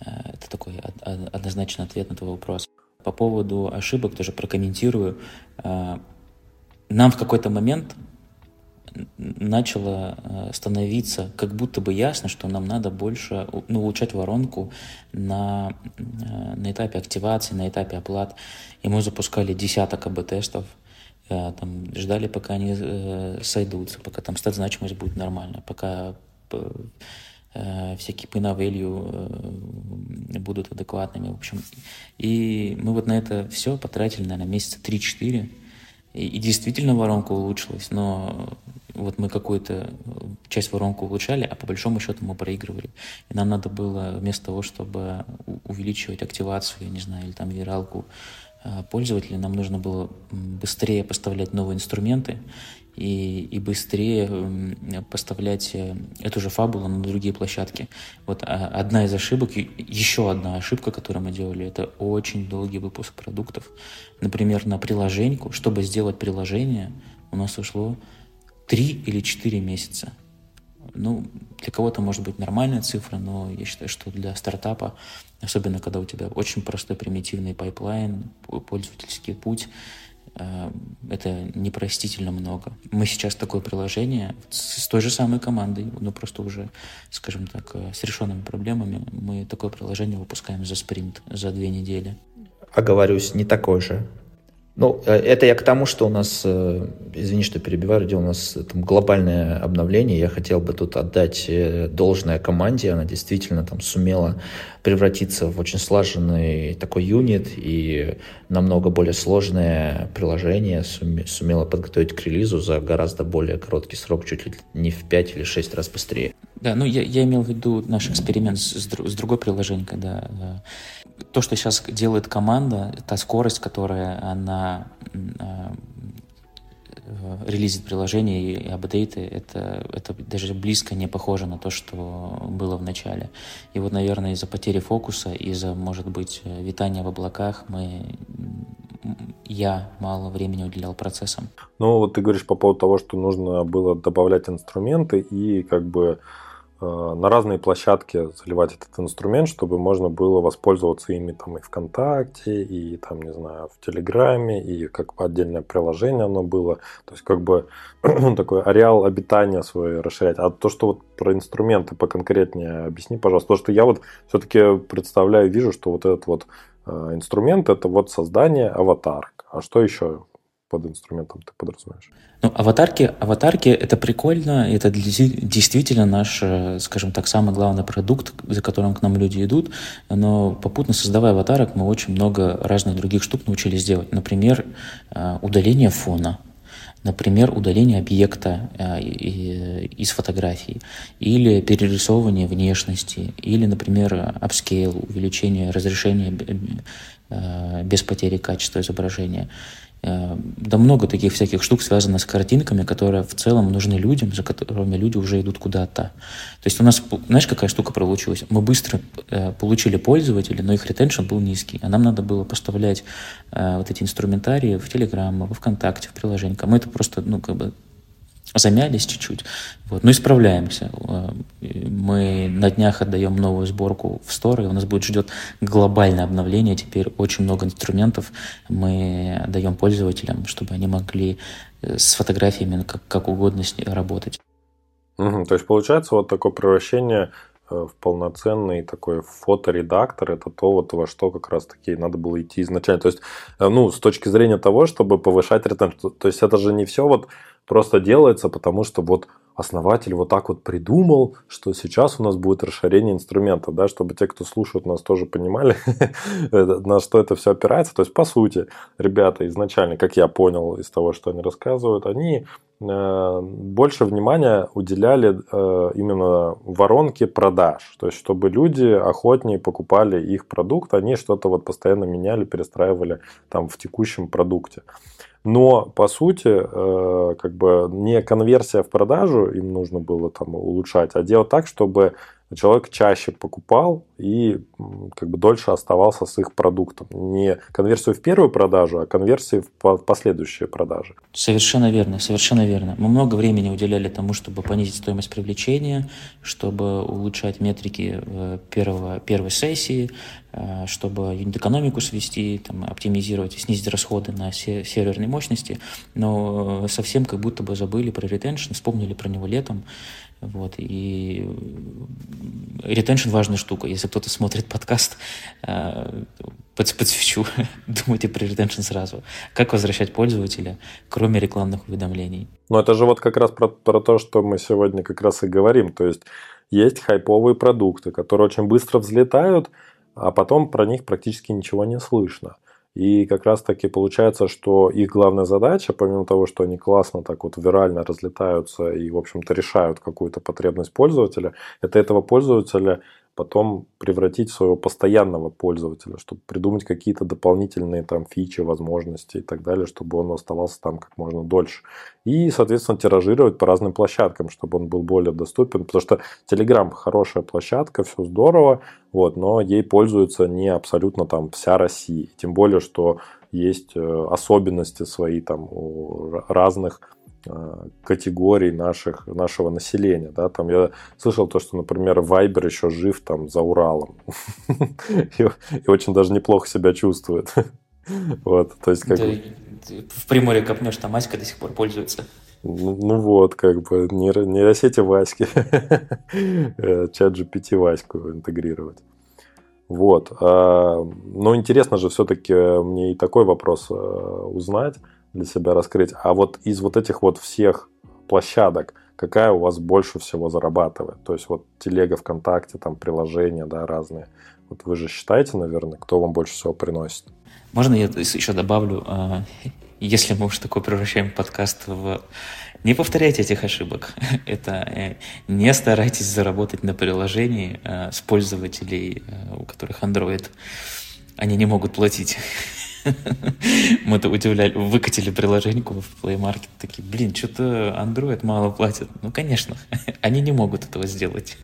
Speaker 2: Э, это такой однозначный ответ на твой вопрос. По поводу ошибок тоже прокомментирую нам в какой-то момент начало э, становиться как будто бы ясно, что нам надо больше ну, улучшать воронку на, э, на этапе активации, на этапе оплат. И мы запускали десяток АБ-тестов, э, там, ждали, пока они сойдутся, пока там стат значимость будет нормально, пока всякие pin value будут адекватными, в общем. И мы вот на это все потратили, наверное, месяца 3-4, и, и действительно воронка улучшилась, но вот мы какую-то часть воронку улучшали, а по большому счету мы проигрывали. И нам надо было вместо того, чтобы увеличивать активацию, я не знаю, или там виралку а, пользователей, нам нужно было быстрее поставлять новые инструменты и, и быстрее поставлять э, эту же фабулу на другие площадки. Вот а, одна из ошибок, еще одна ошибка, которую мы делали, это очень долгий выпуск продуктов. Например, на приложеньку, чтобы сделать приложение, у нас ушло 3 или 4 месяца. Ну, для кого-то может быть нормальная цифра, но я считаю, что для стартапа, особенно когда у тебя очень простой примитивный pipeline, пользовательский путь, это непростительно много. Мы сейчас такое приложение с той же самой командой, но просто уже, скажем так, э, с решенными проблемами, мы такое приложение выпускаем за спринт, за две недели.
Speaker 4: Оговорюсь, не такой же. Ну, э, это я к тому, что у нас, э, извини, что перебиваю, у нас там глобальное обновление. Я хотел бы тут отдать э, должное команде. Она действительно там сумела превратиться в очень слаженный такой юнит и намного более сложное приложение сумела подготовить к релизу за гораздо более короткий срок, чуть ли не в 5 или 6 раз быстрее.
Speaker 2: Да, ну я, я имел в виду наш эксперимент с, с другой приложением, когда то, что сейчас делает команда, та скорость, которая она э, релизит приложение и апдейты, это, это даже близко не похоже на то, что было в начале. И вот, наверное, из-за потери фокуса, из-за, может быть, витания в облаках мы я мало времени уделял процессам.
Speaker 1: Ну, вот ты говоришь по поводу того, что нужно было добавлять инструменты и как бы на разные площадки заливать этот инструмент, чтобы можно было воспользоваться ими там и ВКонтакте, и там, не знаю, в Телеграме, и как отдельное приложение оно было. То есть как бы *clears throat* такой ареал обитания свой расширять. А то, что вот про инструменты поконкретнее объясни, пожалуйста. Потому что я вот все-таки представляю, вижу, что вот этот вот э, инструмент это вот создание аватарок. А что еще под инструментом ты подразумеваешь?
Speaker 2: Ну, аватарки, аватарки это прикольно, это действительно наш, э, скажем так, самый главный продукт, за которым к нам люди идут, но попутно создавая аватарок, мы очень много разных других штук научились делать. Например, э, удаление фона, Например, удаление объекта э, из фотографии, или перерисовывание внешности, или, например, upscale, увеличение разрешения без потери качества изображения. Э, да много таких всяких штук связано с картинками, которые в целом нужны людям, за которыми люди уже идут куда-то. То есть у нас, знаешь, какая штука получилась? Мы быстро э, получили пользователей, но их ретеншн был низкий, а нам надо было поставлять э, вот эти инструментарии в Telegram, во ВКонтакте, в приложение. Мы это просто, ну, как бы замялись чуть-чуть, вот, но исправляемся. Э, мы на днях отдаем новую сборку в и у нас будет ждет глобальное обновление. Теперь очень много инструментов мы отдаем пользователям, чтобы они могли э, с фотографиями как, как угодно с ней работать.
Speaker 1: Угу, то есть получается вот такое превращение э, в полноценный такой фоторедактор, это то, вот во что как раз таки надо было идти изначально. То есть, ну, с точки зрения того, чтобы повышать ретеншн, то есть это же не все вот просто делается, потому что вот основатель вот так вот придумал, что сейчас у нас будет расширение инструментов, да, чтобы те, кто слушают нас, тоже понимали, *laughs* на что это все опирается. То есть, по сути, ребята изначально, как я понял из того, что они рассказывают, они э, больше внимания уделяли э, именно воронке продаж. То есть, чтобы люди охотнее покупали их продукт, они что-то вот постоянно меняли, перестраивали там в текущем продукте. Но, по сути, э, как бы не конверсия в продажу им нужно было там улучшать, а делать так, чтобы человек чаще покупал и как бы дольше оставался с их продуктом. Не конверсию в первую продажу, а конверсию в последующие продажи.
Speaker 2: Совершенно верно, совершенно верно. Мы много времени уделяли тому, чтобы понизить стоимость привлечения, чтобы улучшать метрики э, первого, первой сессии, э, чтобы юнит-экономику свести, там, оптимизировать снизить расходы на серверной мощности, но совсем как будто бы забыли про ретеншн, вспомнили про него летом, вот, и ретеншн важная штука. Если кто-то смотрит подкаст, э, под, подсвечу, *laughs* думайте про ретеншн сразу. Как возвращать пользователя, кроме рекламных уведомлений?
Speaker 1: Ну, это же вот как раз про, про то, что мы сегодня как раз и говорим. То есть, есть хайповые продукты, которые очень быстро взлетают, а потом про них практически ничего не слышно. И как раз таки получается, что их главная задача, помимо того, что они классно так вот вирально разлетаются и, в общем-то, решают какую-то потребность пользователя, это этого пользователя потом превратить в своего постоянного пользователя, чтобы придумать какие-то дополнительные там фичи, возможности и так далее, чтобы он оставался там как можно дольше. И, соответственно, тиражировать по разным площадкам, чтобы он был более доступен, потому что Telegram хорошая площадка, все здорово, вот, но ей пользуется не абсолютно там вся Россия. Тем более, что есть э, особенности свои там у разных категорий наших, нашего населения. Да? Там я слышал то, что, например, Вайбер еще жив там за Уралом. *laughs* и, очень даже неплохо себя чувствует. *laughs* вот, то есть как...
Speaker 2: В Приморье копнешь, там Аська до сих пор пользуется.
Speaker 1: Ну, ну вот, как бы, нейросети Васьки, *laughs* э, чат GPT Ваську интегрировать. Вот. А, но интересно же все-таки мне и такой вопрос э, узнать для себя раскрыть. А вот из вот этих вот всех площадок, какая у вас больше всего зарабатывает? То есть вот телега ВКонтакте, там приложения, да, разные. Вот вы же считаете, наверное, кто вам больше всего приносит?
Speaker 2: Можно я еще добавлю, а, если мы уж такой превращаем подкаст в... Не повторяйте этих ошибок. *laughs* Это э, не старайтесь заработать на приложении э, с пользователей, э, у которых Android. Они не могут платить. *laughs* Мы-то удивляли, выкатили приложение в Play Market, такие, блин, что-то Android мало платит. Ну, конечно, *laughs* они не могут этого сделать.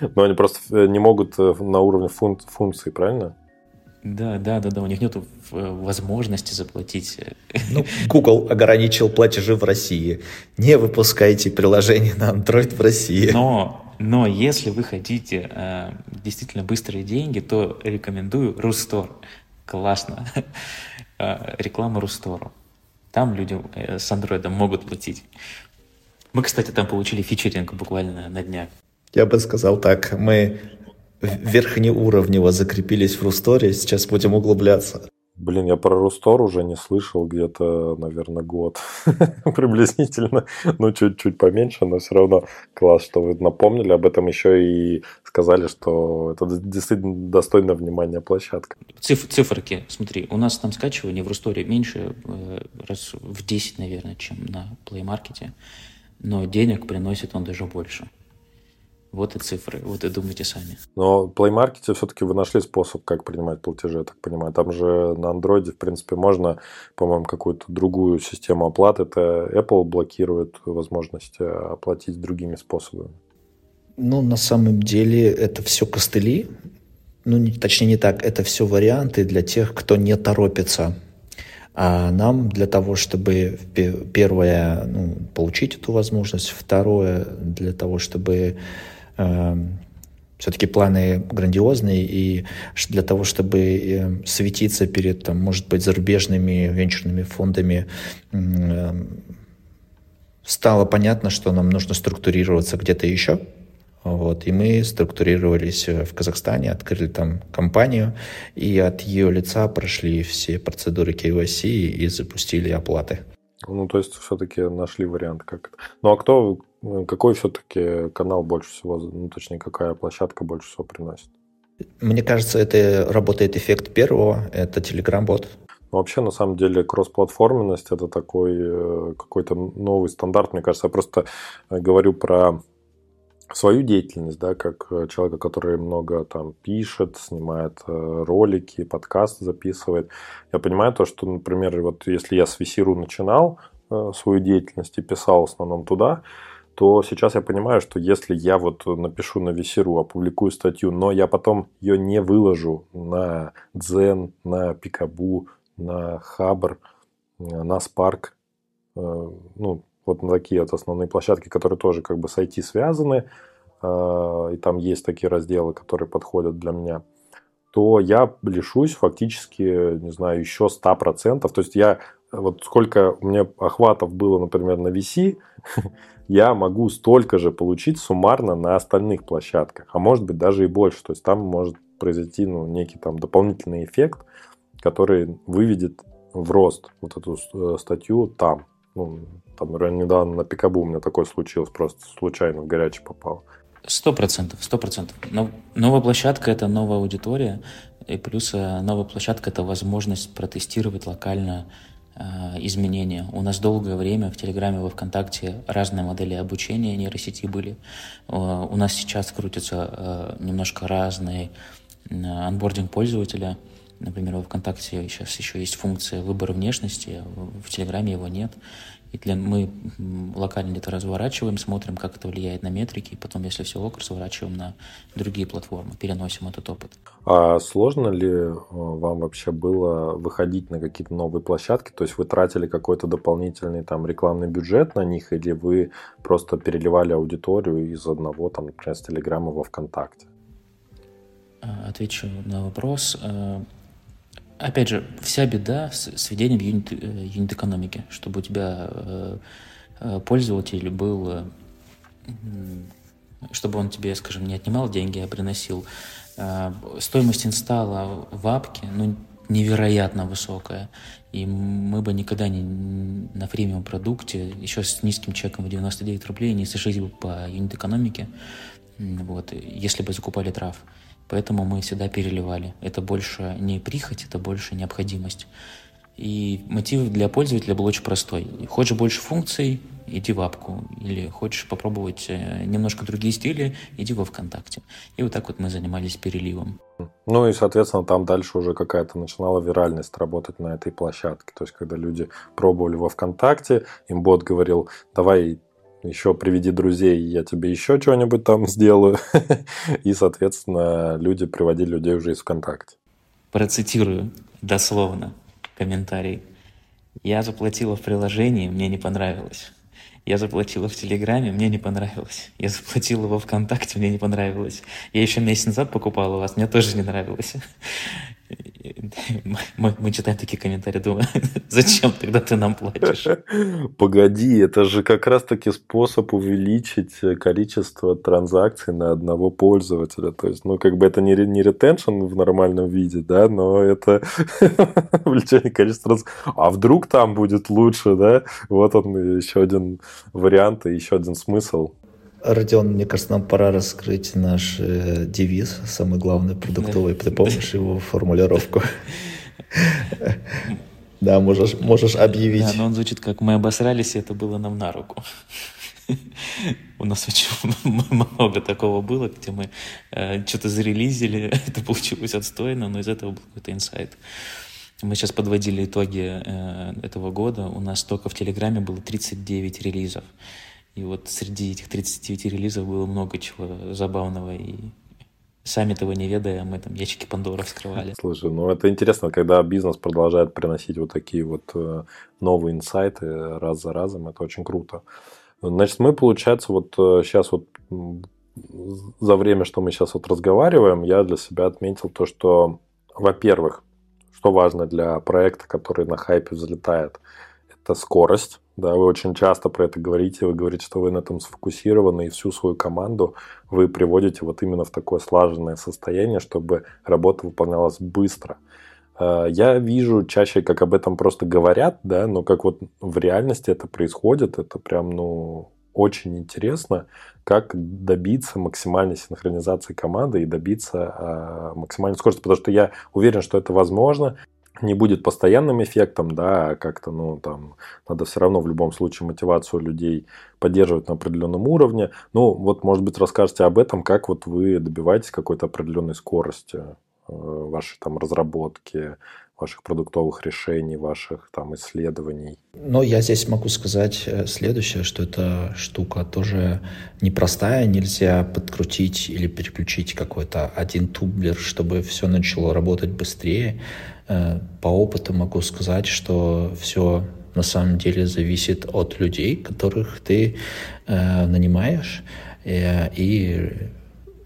Speaker 1: Но они просто э, не могут э, на уровне фун- функций, правильно?
Speaker 2: Да, да, да, да, у них нет возможности заплатить.
Speaker 4: Ну, Google ограничил платежи в России. Не выпускайте приложение на Android в России.
Speaker 2: Но но если вы хотите э, действительно быстрые деньги, то рекомендую Рустор классно. *laughs* А, реклама Рустору. Там люди э, с андроидом могут платить. Мы, кстати, там получили фичеринг буквально на днях.
Speaker 4: Я бы сказал так, мы верхнеуровнево закрепились в Русторе, сейчас будем углубляться.
Speaker 1: Блин, я про Рустор уже не слышал где-то, наверное, год *laughs* приблизительно. Ну, чуть-чуть поменьше, но все равно класс, что вы напомнили об этом еще и сказали, что это действительно достойная внимания площадка.
Speaker 2: Циф циферки, смотри, у нас там скачивание в Русторе меньше, э, раз в 10, наверное, чем на Play Market, но денег приносит он даже больше. Вот и цифры, вот и думайте сами.
Speaker 1: Но в Play Market все-таки вы нашли способ, как принимать платежи, я так понимаю. Там же на Android, в принципе, можно, по-моему, какую-то другую систему оплаты. Это Apple блокирует возможность э, оплатить другими способами.
Speaker 4: Ну, на самом деле, это все костыли. Ну, не, точнее, не так. Это все варианты для тех, кто не торопится. А нам для того, чтобы первое, ну, получить эту возможность, второе, для того, чтобы все-таки планы грандиозные, и для того, чтобы э, светиться перед, там, может быть, зарубежными венчурными фондами, эм, стало понятно, что нам нужно структурироваться где-то еще. Вот, и мы структурировались в Казахстане, открыли там компанию, и от ее лица прошли все процедуры KYC и запустили оплаты.
Speaker 1: Ну, то есть все-таки нашли вариант, как это. Ну, а кто, какой все-таки канал больше всего, ну, точнее, какая площадка больше всего приносит?
Speaker 4: Мне кажется, это работает эффект первого, это Telegram-бот.
Speaker 1: Ну, вообще, на самом деле, кроссплатформенность – это такой э, какой-то новый стандарт. Мне кажется, я просто э, говорю про свою деятельность, да, как э, человека, который много там пишет, снимает ролики, подкасты записывает. Я понимаю то, что, например, вот если я с VC.ru начинал свою деятельность и писал в основном туда, то сейчас я понимаю, что если я вот напишу на Весеру, опубликую статью, но я потом ее не выложу на Дзен, на Пикабу, на Хабр, на Spark, э, ну, вот на такие вот основные площадки, которые тоже как бы с IT связаны, э, и там есть такие разделы, которые подходят для меня, то я лишусь фактически, не знаю, еще 100%. То есть я вот сколько у меня охватов было, например, на VC, *laughs* я могу столько же получить суммарно на остальных площадках, а может быть даже и больше. То есть там может произойти ну, некий там дополнительный эффект, который выведет в рост вот эту э, статью там. Ну, там, недавно на Пикабу у меня такое случилось, просто случайно в горячий попал.
Speaker 2: Сто процентов, сто процентов. Новая площадка – это новая аудитория, и плюс э, новая площадка – это возможность протестировать локально изменения. У нас долгое время в Телеграме, во Вконтакте разные модели обучения нейросети были. Э, у нас сейчас крутится немножко разный анбординг пользователя. Например, во ВКонтакте сейчас еще есть функция выбора внешности, в Телеграме его нет. И для, мы локально это разворачиваем, смотрим, как это влияет на метрики, и потом, если все ок, разворачиваем на другие платформы, переносим этот опыт.
Speaker 1: А сложно ли э, вам вообще было выходить на какие-то новые площадки? То есть вы тратили какой-то дополнительный там рекламный бюджет на них, или вы просто переливали аудиторию из одного, там, например, с Телеграма во ВКонтакте?
Speaker 2: А, отвечу на вопрос. Опять же, вся беда с, с введением юнит, э, юнит экономики, чтобы у тебя э, э, пользователь был, э, чтобы он тебе, скажем, не отнимал деньги, а приносил. Стоимость инсталла в апке, ну, невероятно высокая. И мы бы никогда не на фримиум продукте, еще с низким чеком в 99 рублей, не сошлись бы по юнит экономике, вот, если бы закупали трав. Поэтому мы всегда переливали. Это больше не прихоть, это больше необходимость. И мотив для пользователя был очень простой. Хочешь больше функций, иди в апку. Или хочешь попробовать э, немножко другие стили, иди во ВКонтакте. И вот так вот мы занимались переливом.
Speaker 1: Ну и, соответственно, там дальше уже какая-то начинала виральность работать на этой площадке. То есть, когда люди пробовали во ВКонтакте, им бот говорил, давай еще приведи друзей, я тебе еще что-нибудь там сделаю. *laughs* И, соответственно, люди приводили людей уже из ВКонтакте.
Speaker 2: Процитирую дословно комментарий. Я заплатила в приложении, мне не понравилось. Я заплатила в Телеграме, мне не понравилось. Я заплатила во ВКонтакте, мне не понравилось. Я еще месяц назад покупала у вас, мне тоже не нравилось. Мы, мы читаем такие комментарии, думаю, *laughs* зачем тогда ты нам платишь? *laughs*
Speaker 1: Погоди, это же как раз-таки способ увеличить количество транзакций на одного пользователя. То есть, ну, как бы это не, не ретеншн в нормальном виде, да, но это *laughs* увеличение количества транзакций. А вдруг там будет лучше, да? Вот он еще один вариант и еще один смысл.
Speaker 4: Родион, мне кажется, нам пора раскрыть наш э, девиз, самый главный продуктовый. Ты помнишь его формулировку? Да, можешь, можешь объявить. Да,
Speaker 2: но он звучит как «Мы обосрались, и это было нам на руку». У нас очень много такого было, где мы э, что-то зарелизили, *laughs* это получилось отстойно, но из этого был какой-то инсайт. Мы сейчас подводили итоги э, этого года. У нас только в Телеграме было 39 релизов. И вот среди этих 39 релизов было много чего забавного и сами того не ведая, мы там ящики Пандоры вскрывали.
Speaker 1: Слушай, ну это интересно, когда бизнес продолжает приносить вот такие вот э, новые инсайты раз за разом, это очень круто. Значит, мы, получается, вот сейчас э, вот за время, что мы сейчас вот разговариваем, я для себя отметил то, что, во-первых, что важно для проекта, который на хайпе взлетает, это скорость, да, вы очень часто про это говорите, вы говорите, что вы на этом сфокусированы, и всю свою команду вы приводите вот именно в такое слаженное состояние, чтобы работа выполнялась быстро. Э, я вижу чаще, как об этом просто говорят, да, но как вот в реальности это происходит, это прям, ну, очень интересно, как добиться максимальной синхронизации команды и добиться э, максимальной скорости, потому что я уверен, что это возможно не будет постоянным эффектом, да, а как-то, ну, там, надо все равно в любом случае мотивацию людей поддерживать на определенном уровне. Ну, вот, может быть, расскажете об этом, как вот вы добиваетесь какой-то определенной скорости э, вашей там разработки, ваших продуктовых решений, ваших там исследований?
Speaker 4: Ну, я здесь могу сказать э, следующее, что эта штука тоже непростая, нельзя подкрутить или переключить какой-то один тумблер, чтобы все начало работать быстрее. Э, по опыту могу сказать, что все на самом деле зависит от людей, которых ты э, нанимаешь, э, и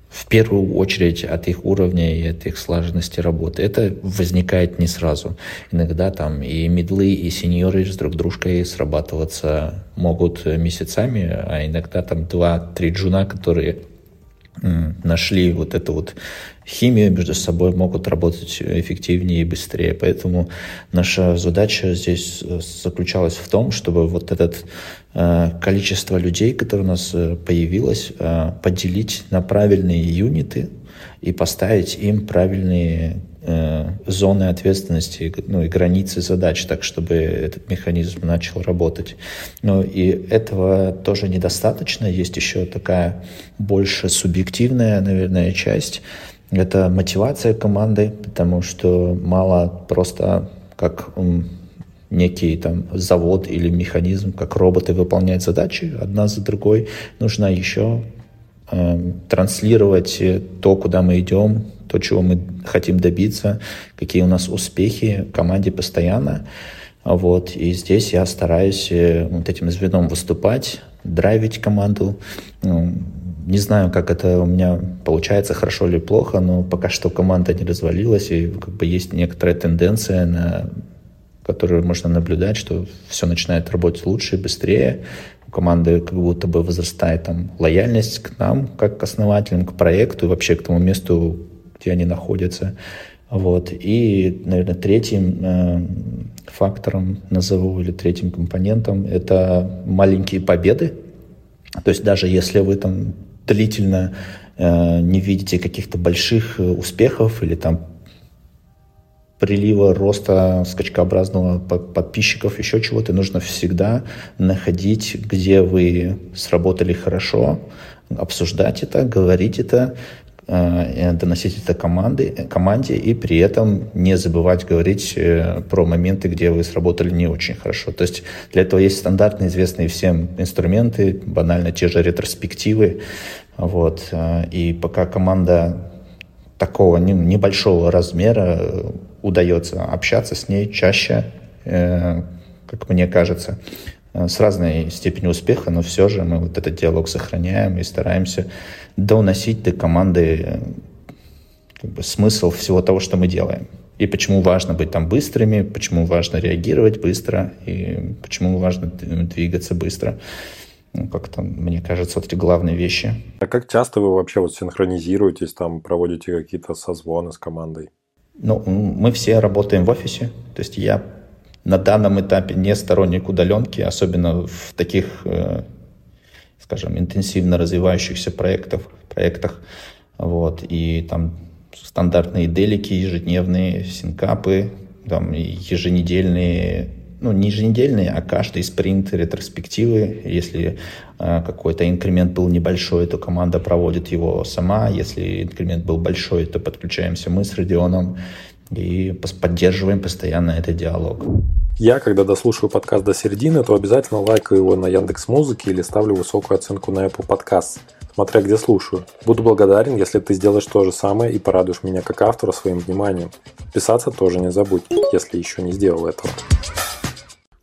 Speaker 4: в первую очередь от их уровня и от их слаженности работы. Это возникает не сразу. Иногда там и медлы, и сеньоры с друг дружкой срабатываться могут месяцами, а иногда там два-три джуна, которые нашли вот эту вот химию между собой, могут работать эффективнее и быстрее. Поэтому наша задача здесь э, заключалась в том, чтобы вот это э, количество людей, которое у нас э, появилось, поделить на правильные юниты и поставить им правильные Э, зоны ответственности ну, и границы задач, так чтобы этот механизм начал работать. Но и этого тоже недостаточно. Есть еще такая больше субъективная, наверное, часть. Это мотивация команды, потому что мало просто как некий там завод или механизм, как роботы выполнять задачи одна за другой. Нужно еще э, транслировать то, куда мы идем, то, чего мы хотим добиться, какие у нас успехи в команде постоянно. Вот, и здесь я стараюсь э, вот этим звеном выступать, драйвить команду. Ну, не знаю, как это у меня получается, хорошо или плохо, но пока что команда не развалилась, и как бы есть некоторая тенденция, на которую можно наблюдать, что все начинает работать лучше быстрее. У команды как будто бы возрастает там лояльность к нам, как к основателям, к проекту и вообще к тому месту, где они находятся. Вот. И, наверное, третьим э, фактором назову или третьим компонентом это маленькие победы. То есть даже если вы там длительно э, не видите каких-то больших э, успехов или там прилива, роста скачкообразного подписчиков, еще чего-то, нужно всегда находить, где вы сработали хорошо, обсуждать это, говорить это, доносить это команды, команде и при этом не забывать говорить э, про моменты, где вы сработали не очень хорошо. То есть для этого есть стандартные, известные всем инструменты, банально те же ретроспективы. Вот. Э, и пока команда такого небольшого размера удается общаться с ней чаще, как мне кажется, с разной степенью успеха, но все же мы вот этот диалог сохраняем и стараемся доносить до команды как бы, смысл всего того, что мы делаем. И почему важно быть там быстрыми, почему важно реагировать быстро, и почему важно двигаться быстро. Ну, как-то, мне кажется, вот эти главные вещи.
Speaker 1: А как часто вы вообще вот синхронизируетесь, там проводите какие-то созвоны с командой?
Speaker 4: Ну, мы все работаем в офисе. То есть я на данном этапе не сторонник удаленки, особенно в таких э, скажем, интенсивно развивающихся проектов, проектах. Вот, и там стандартные делики, ежедневные синкапы, там еженедельные, ну не еженедельные, а каждый спринт ретроспективы. Если э, какой-то инкремент был небольшой, то команда проводит его сама. Если инкремент был большой, то подключаемся мы с Родионом и поддерживаем постоянно этот диалог.
Speaker 1: Я, когда дослушаю подкаст до середины, то обязательно лайкаю его на Яндекс Музыке или ставлю высокую оценку на Apple Podcast, смотря где слушаю. Буду благодарен, если ты сделаешь то же самое и порадуешь меня как автора своим вниманием. Писаться тоже не забудь, если еще не сделал этого.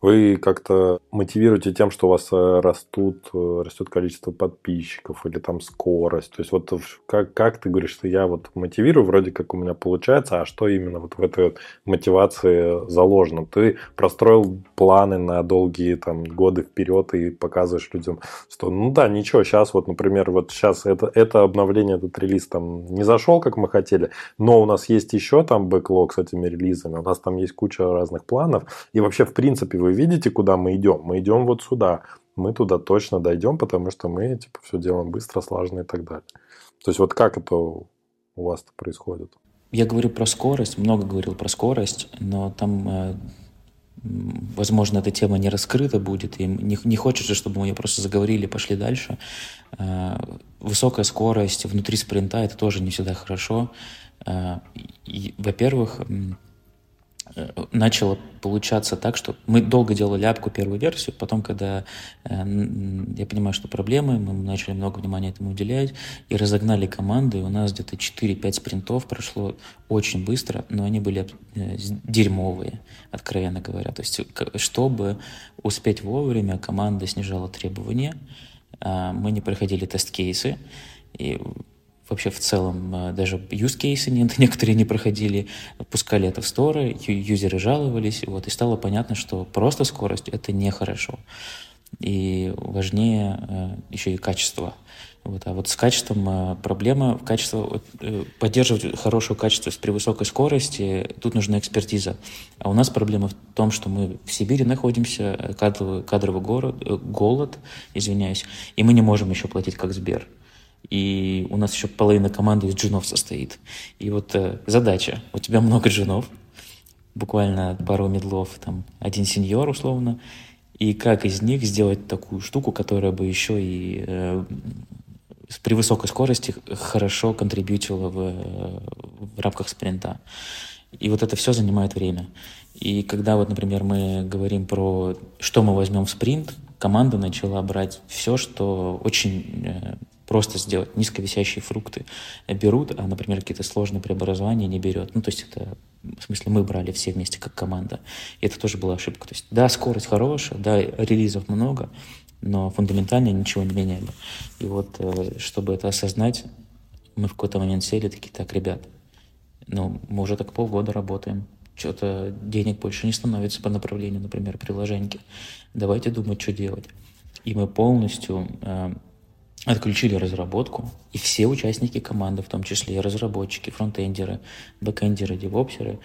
Speaker 1: Вы как-то мотивируете тем, что у вас э, растут, э, растет количество подписчиков или там скорость. То есть вот как, как ты говоришь, что я вот мотивирую, вроде как у меня получается, а что именно вот в этой вот мотивации заложено? Ты простроил планы на долгие там годы вперед и показываешь людям, что ну да, ничего, сейчас вот, например, вот сейчас это, это обновление, этот релиз там не зашел, как мы хотели, но у нас есть еще там бэклог с этими релизами, у нас там есть куча разных планов, и вообще, в принципе, вы вы видите, куда мы идем? Мы идем вот сюда. Мы туда точно дойдем, потому что мы типа все делаем быстро, слаженно и так далее. То есть вот как это у вас происходит?
Speaker 2: Я говорю про скорость, много говорил про скорость, но там, э, возможно, эта тема не раскрыта будет, и не, хочется, чтобы мы ее просто заговорили и пошли дальше. Э, высокая скорость внутри спринта – это тоже не всегда хорошо. Э, во-первых, начало получаться так, что мы долго делали ляпку первую версию, потом, когда э, я понимаю, что проблемы, мы начали много внимания этому уделять и разогнали команды, и у нас где-то 4-5 спринтов прошло очень быстро, но они были э, дерьмовые, откровенно говоря. То есть, чтобы успеть вовремя, команда снижала требования, э, мы не проходили тест-кейсы, и вообще в целом э, даже use кейсы *laughs* некоторые не проходили, пускали это в сторы, юзеры жаловались, вот, и стало понятно, что просто скорость — это нехорошо. И важнее э, еще и качество. Вот, а вот с качеством э, проблема, качество, поддерживать хорошее качество при высокой скорости, тут нужна экспертиза. А у нас проблема в том, что мы в Сибири находимся, кадровый, кадровый город, голод, извиняюсь, и мы не можем еще платить как Сбер и у нас еще половина команды из джунов состоит. И вот э, задача, у тебя много джунов, буквально пару медлов, там один сеньор условно, и как из них сделать такую штуку, которая бы еще и э, при высокой скорости хорошо контрибьютила в, в рамках спринта. И вот это все занимает время. И когда вот, например, мы говорим про, что мы возьмем в спринт, команда начала брать все, что очень э, просто сделать низковисящие фрукты берут, а, например, какие-то сложные преобразования не берет. Ну, то есть это, в смысле, мы брали все вместе как команда. И это тоже была ошибка. То есть, да, скорость хорошая, да, релизов много, но фундаментально ничего не меняли. И вот, э, чтобы это осознать, мы в какой-то момент сели такие, так, ребят, ну, мы уже так полгода работаем, что-то денег больше не становится по направлению, например, приложеньки. Давайте думать, что делать. И мы полностью э, отключили разработку, и все участники команды, в том числе и разработчики, фронтендеры, бэкендеры, девопсеры,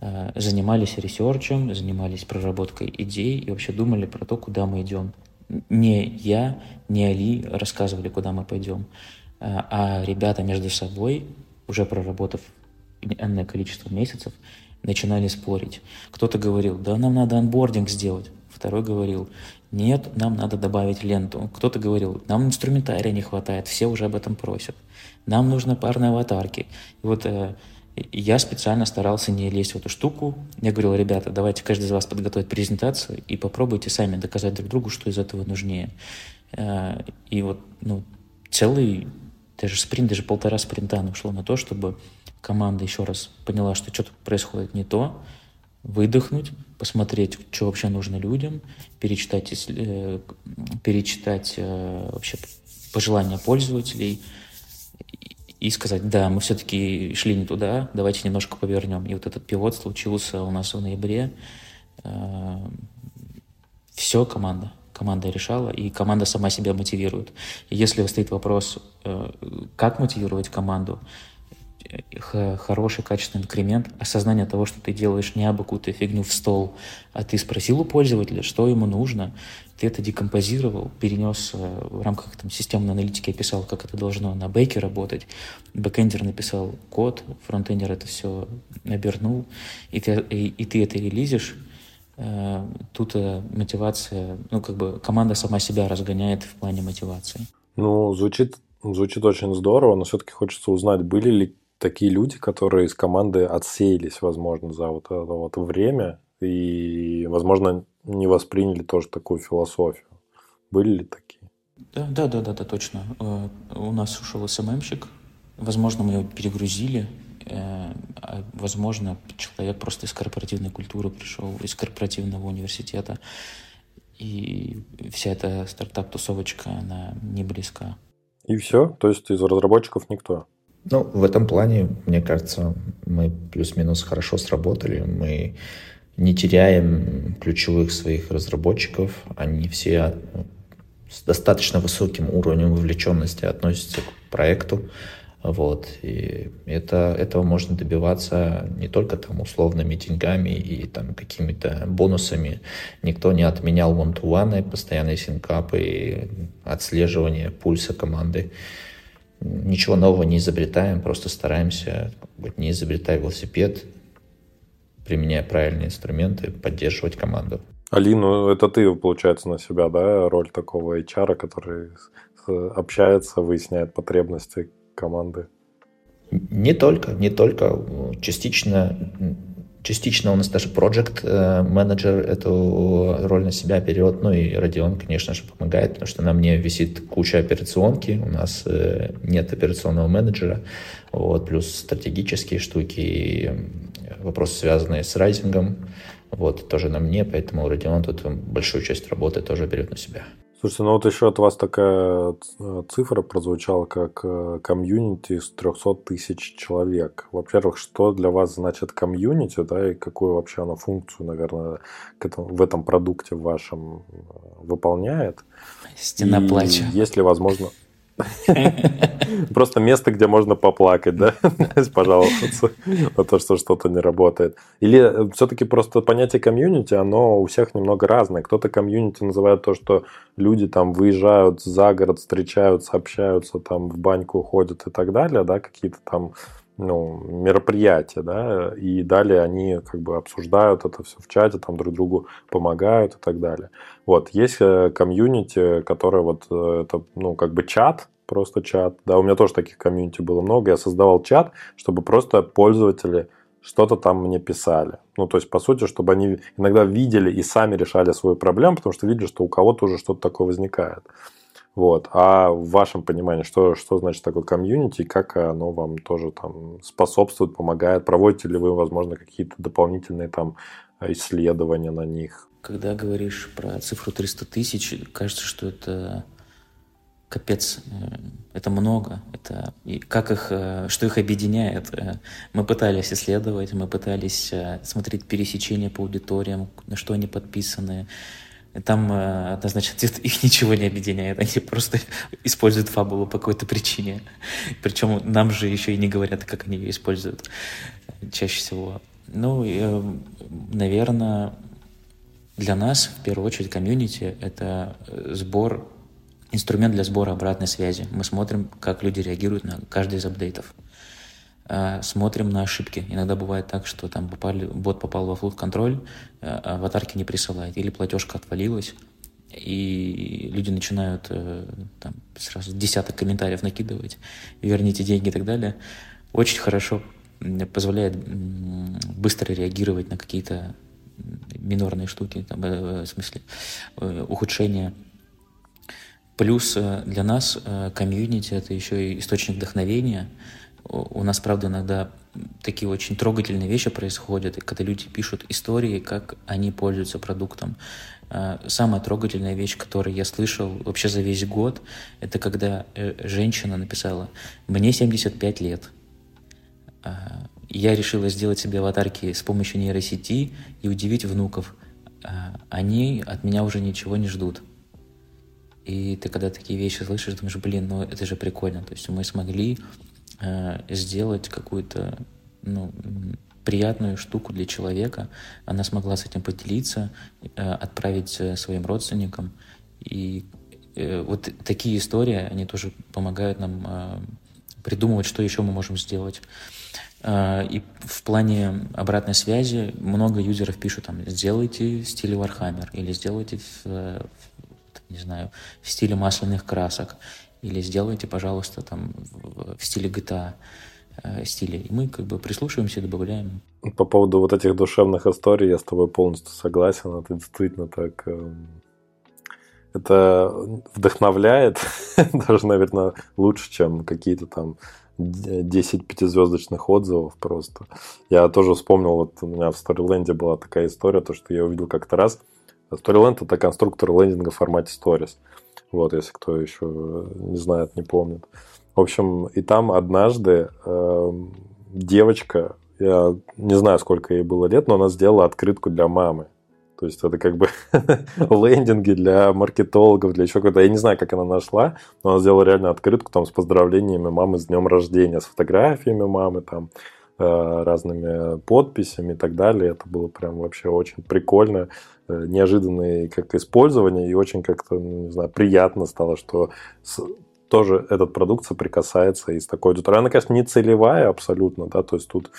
Speaker 2: э, занимались ресерчем, занимались проработкой идей и вообще думали про то, куда мы идем. Не я, не Али рассказывали, куда мы пойдем, э, а ребята между собой, уже проработав энное количество месяцев, начинали спорить. Кто-то говорил, да нам надо onboarding сделать. Второй говорил, нет, нам надо добавить ленту. Кто-то говорил, нам инструментария не хватает, все уже об этом просят. Нам нужны парные аватарки. И вот э, я специально старался не лезть в эту штуку. Я говорил, ребята, давайте каждый из вас подготовить презентацию и попробуйте сами доказать друг другу, что из этого нужнее. Э, и вот ну, целый даже спринт, даже полтора спринта ушло на то, чтобы команда еще раз поняла, что что-то происходит не то, выдохнуть, посмотреть, что вообще нужно людям, перечитать, э, перечитать э, вообще пожелания пользователей и сказать, да, мы все-таки шли не туда, давайте немножко повернем. И вот этот пивот случился у нас в ноябре. Э, Все команда. Команда решала, и команда сама себя мотивирует. И если стоит вопрос, как мотивировать команду, хороший, качественный инкремент, осознание того, что ты делаешь не абы какую-то фигню в стол, а ты спросил у пользователя, что ему нужно, ты это декомпозировал, перенес э, в рамках там, системной аналитики, описал, как это должно на бэке работать, бэкэндер написал код, фронтендер это все обернул, и ты, и, и ты это релизишь, э, тут э, мотивация, ну, как бы команда сама себя разгоняет в плане мотивации.
Speaker 1: Ну, звучит, звучит очень здорово, но все-таки хочется узнать, были ли такие люди, которые из команды отсеялись, возможно, за вот это вот время и, возможно, не восприняли тоже такую философию. Были ли такие?
Speaker 2: Да, да, да, да, да точно. Э, у нас ушел СММщик. Возможно, мы его перегрузили. Э, а, возможно, человек просто из корпоративной культуры пришел, из корпоративного университета. И вся эта стартап-тусовочка, она не близка.
Speaker 1: И все? То есть из разработчиков никто?
Speaker 4: Ну, в этом плане, мне кажется, мы плюс-минус хорошо сработали. Мы не теряем ключевых своих разработчиков. Они все ну, с достаточно высоким уровнем вовлеченности относятся к проекту. Вот. И это, этого можно добиваться не только там условными деньгами и там какими-то бонусами. Никто не отменял one-to-one, постоянные синкапы отслеживание пульса команды ничего нового не изобретаем, просто стараемся, не изобретая велосипед, применяя правильные инструменты, поддерживать команду.
Speaker 1: Алина, ну, это ты, получается, на себя, да, роль такого HR, который общается, выясняет потребности команды?
Speaker 4: Не только, не только. Частично Частично у нас даже проект менеджер эту роль на себя берет, ну и Родион, конечно же, помогает, потому что на мне висит куча операционки, у нас нет операционного менеджера, вот, плюс стратегические штуки, и вопросы, связанные с райзингом, вот, тоже на мне, поэтому Родион тут большую часть работы тоже берет на себя.
Speaker 1: Слушайте, ну вот еще от вас такая э, цифра прозвучала, как э, комьюнити из 300 тысяч человек. Во-первых, что для вас значит комьюнити, да, и какую вообще она функцию, наверное, в этом продукте вашем э, выполняет?
Speaker 2: Стена и плача.
Speaker 1: Есть ли возможно... *laughs* Просто место, где можно поплакать, да, *laughs* пожаловаться на то, что что-то не работает. Или все-таки просто понятие комьюнити, оно у всех немного разное. Кто-то комьюнити называет то, что люди там выезжают за город, встречаются, общаются, там в баньку ходят и так далее, да, какие-то там ну, мероприятия, да, и далее они как бы обсуждают это все в чате, там друг другу помогают и так далее. Вот, есть э, комьюнити, которое вот, э, это, ну, как бы чат, просто чат, да, у меня тоже таких комьюнити было много, я создавал чат, чтобы просто пользователи что-то там мне писали. Ну, то есть, по сути, чтобы они иногда видели и сами решали свою проблему, потому что видели, что у кого-то уже что-то такое возникает. Вот. А в вашем понимании, что, что значит такое комьюнити, как оно вам тоже там способствует, помогает? Проводите ли вы, возможно, какие-то дополнительные там исследования на них?
Speaker 2: Когда говоришь про цифру 300 тысяч, кажется, что это капец, э, это много. Это, и как их, э, что их объединяет? Э, мы пытались исследовать, мы пытались смотреть пересечения по аудиториям, на что они подписаны, там э, однозначно их ничего не объединяет, они просто используют фабулу по какой-то причине. Причем нам же еще и не говорят, как они ее используют чаще всего. Ну, э, наверное, для нас, в первую очередь, комьюнити — это сбор, инструмент для сбора обратной связи. Мы смотрим, как люди реагируют на каждый из апдейтов. Э, смотрим на ошибки. Иногда бывает так, что там попали, бот попал во флут контроль, э, аватарки не присылает, или платежка отвалилась, и люди начинают э, там, сразу десяток комментариев накидывать, верните деньги и так далее. Очень хорошо позволяет быстро реагировать на какие-то минорные штуки, там, в смысле ухудшения. Плюс для нас комьюнити — это еще и источник вдохновения — у нас, правда, иногда такие очень трогательные вещи происходят, когда люди пишут истории, как они пользуются продуктом. А, самая трогательная вещь, которую я слышал вообще за весь год, это когда э, женщина написала «Мне 75 лет». А, я решила сделать себе аватарки с помощью нейросети и удивить внуков. А, они от меня уже ничего не ждут. И ты когда такие вещи слышишь, думаешь, блин, ну это же прикольно. То есть мы смогли сделать какую-то ну, приятную штуку для человека. Она смогла с этим поделиться, э, отправить э, своим родственникам. И вот такие истории, они тоже помогают нам придумывать, что еще мы можем сделать. И в плане обратной связи много юзеров пишут там, сделайте в стиле Warhammer или сделайте в, не знаю, в стиле масляных красок или сделайте, пожалуйста, там в, стиле GTA э, стиле. И мы как бы прислушиваемся, добавляем.
Speaker 1: По поводу вот этих душевных историй я с тобой полностью согласен. Это действительно так... Э, это вдохновляет *laughs* даже, наверное, лучше, чем какие-то там 10 пятизвездочных отзывов просто. Я тоже вспомнил, вот у меня в Storyland была такая история, то, что я увидел как-то раз. Storyland — это конструктор лендинга в формате Stories. Вот, если кто еще не знает, не помнит. В общем, и там однажды э, девочка, я не знаю, сколько ей было лет, но она сделала открытку для мамы. То есть это как бы *laughs* лендинги для маркетологов, для еще какого-то. Я не знаю, как она нашла, но она сделала реально открытку там с поздравлениями мамы с днем рождения, с фотографиями мамы там, э, разными подписями и так далее. Это было прям вообще очень прикольно. Э, неожиданное как использование и очень как-то, ну, не знаю, приятно стало, что с, тоже этот продукт соприкасается и с такой аудиторией. Она, конечно, не целевая абсолютно, да, то есть тут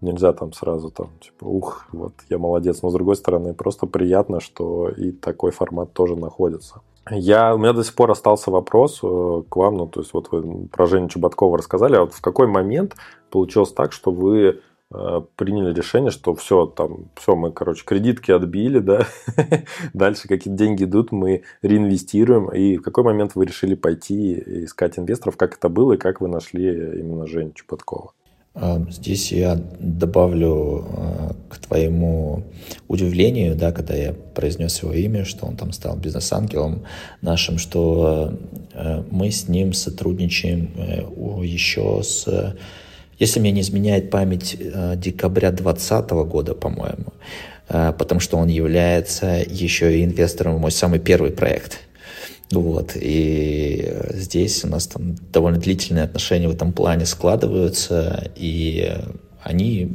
Speaker 1: нельзя там сразу там, типа, ух, вот я молодец, но с другой стороны, просто приятно, что и такой формат тоже находится. Я, у меня до сих пор остался вопрос э, к вам, ну, то есть вот вы про Женю Чеботкова рассказали, а вот в какой момент получилось так, что вы э, приняли решение, что все, там, все, мы, короче, кредитки отбили, да, *laughs* дальше какие-то деньги идут, мы реинвестируем. И в какой момент вы решили пойти искать инвесторов, как это было и как вы нашли именно Женю Чепоткова?
Speaker 4: А, здесь я добавлю а, к твоему удивлению, да, когда я произнес его имя, что он там стал бизнес-ангелом нашим, что а, мы с ним сотрудничаем э, еще с, если мне не изменяет память, декабря 2020 года, по-моему, потому что он является еще и инвестором в мой самый первый проект – вот, и здесь у нас там довольно длительные отношения в этом плане складываются, и они,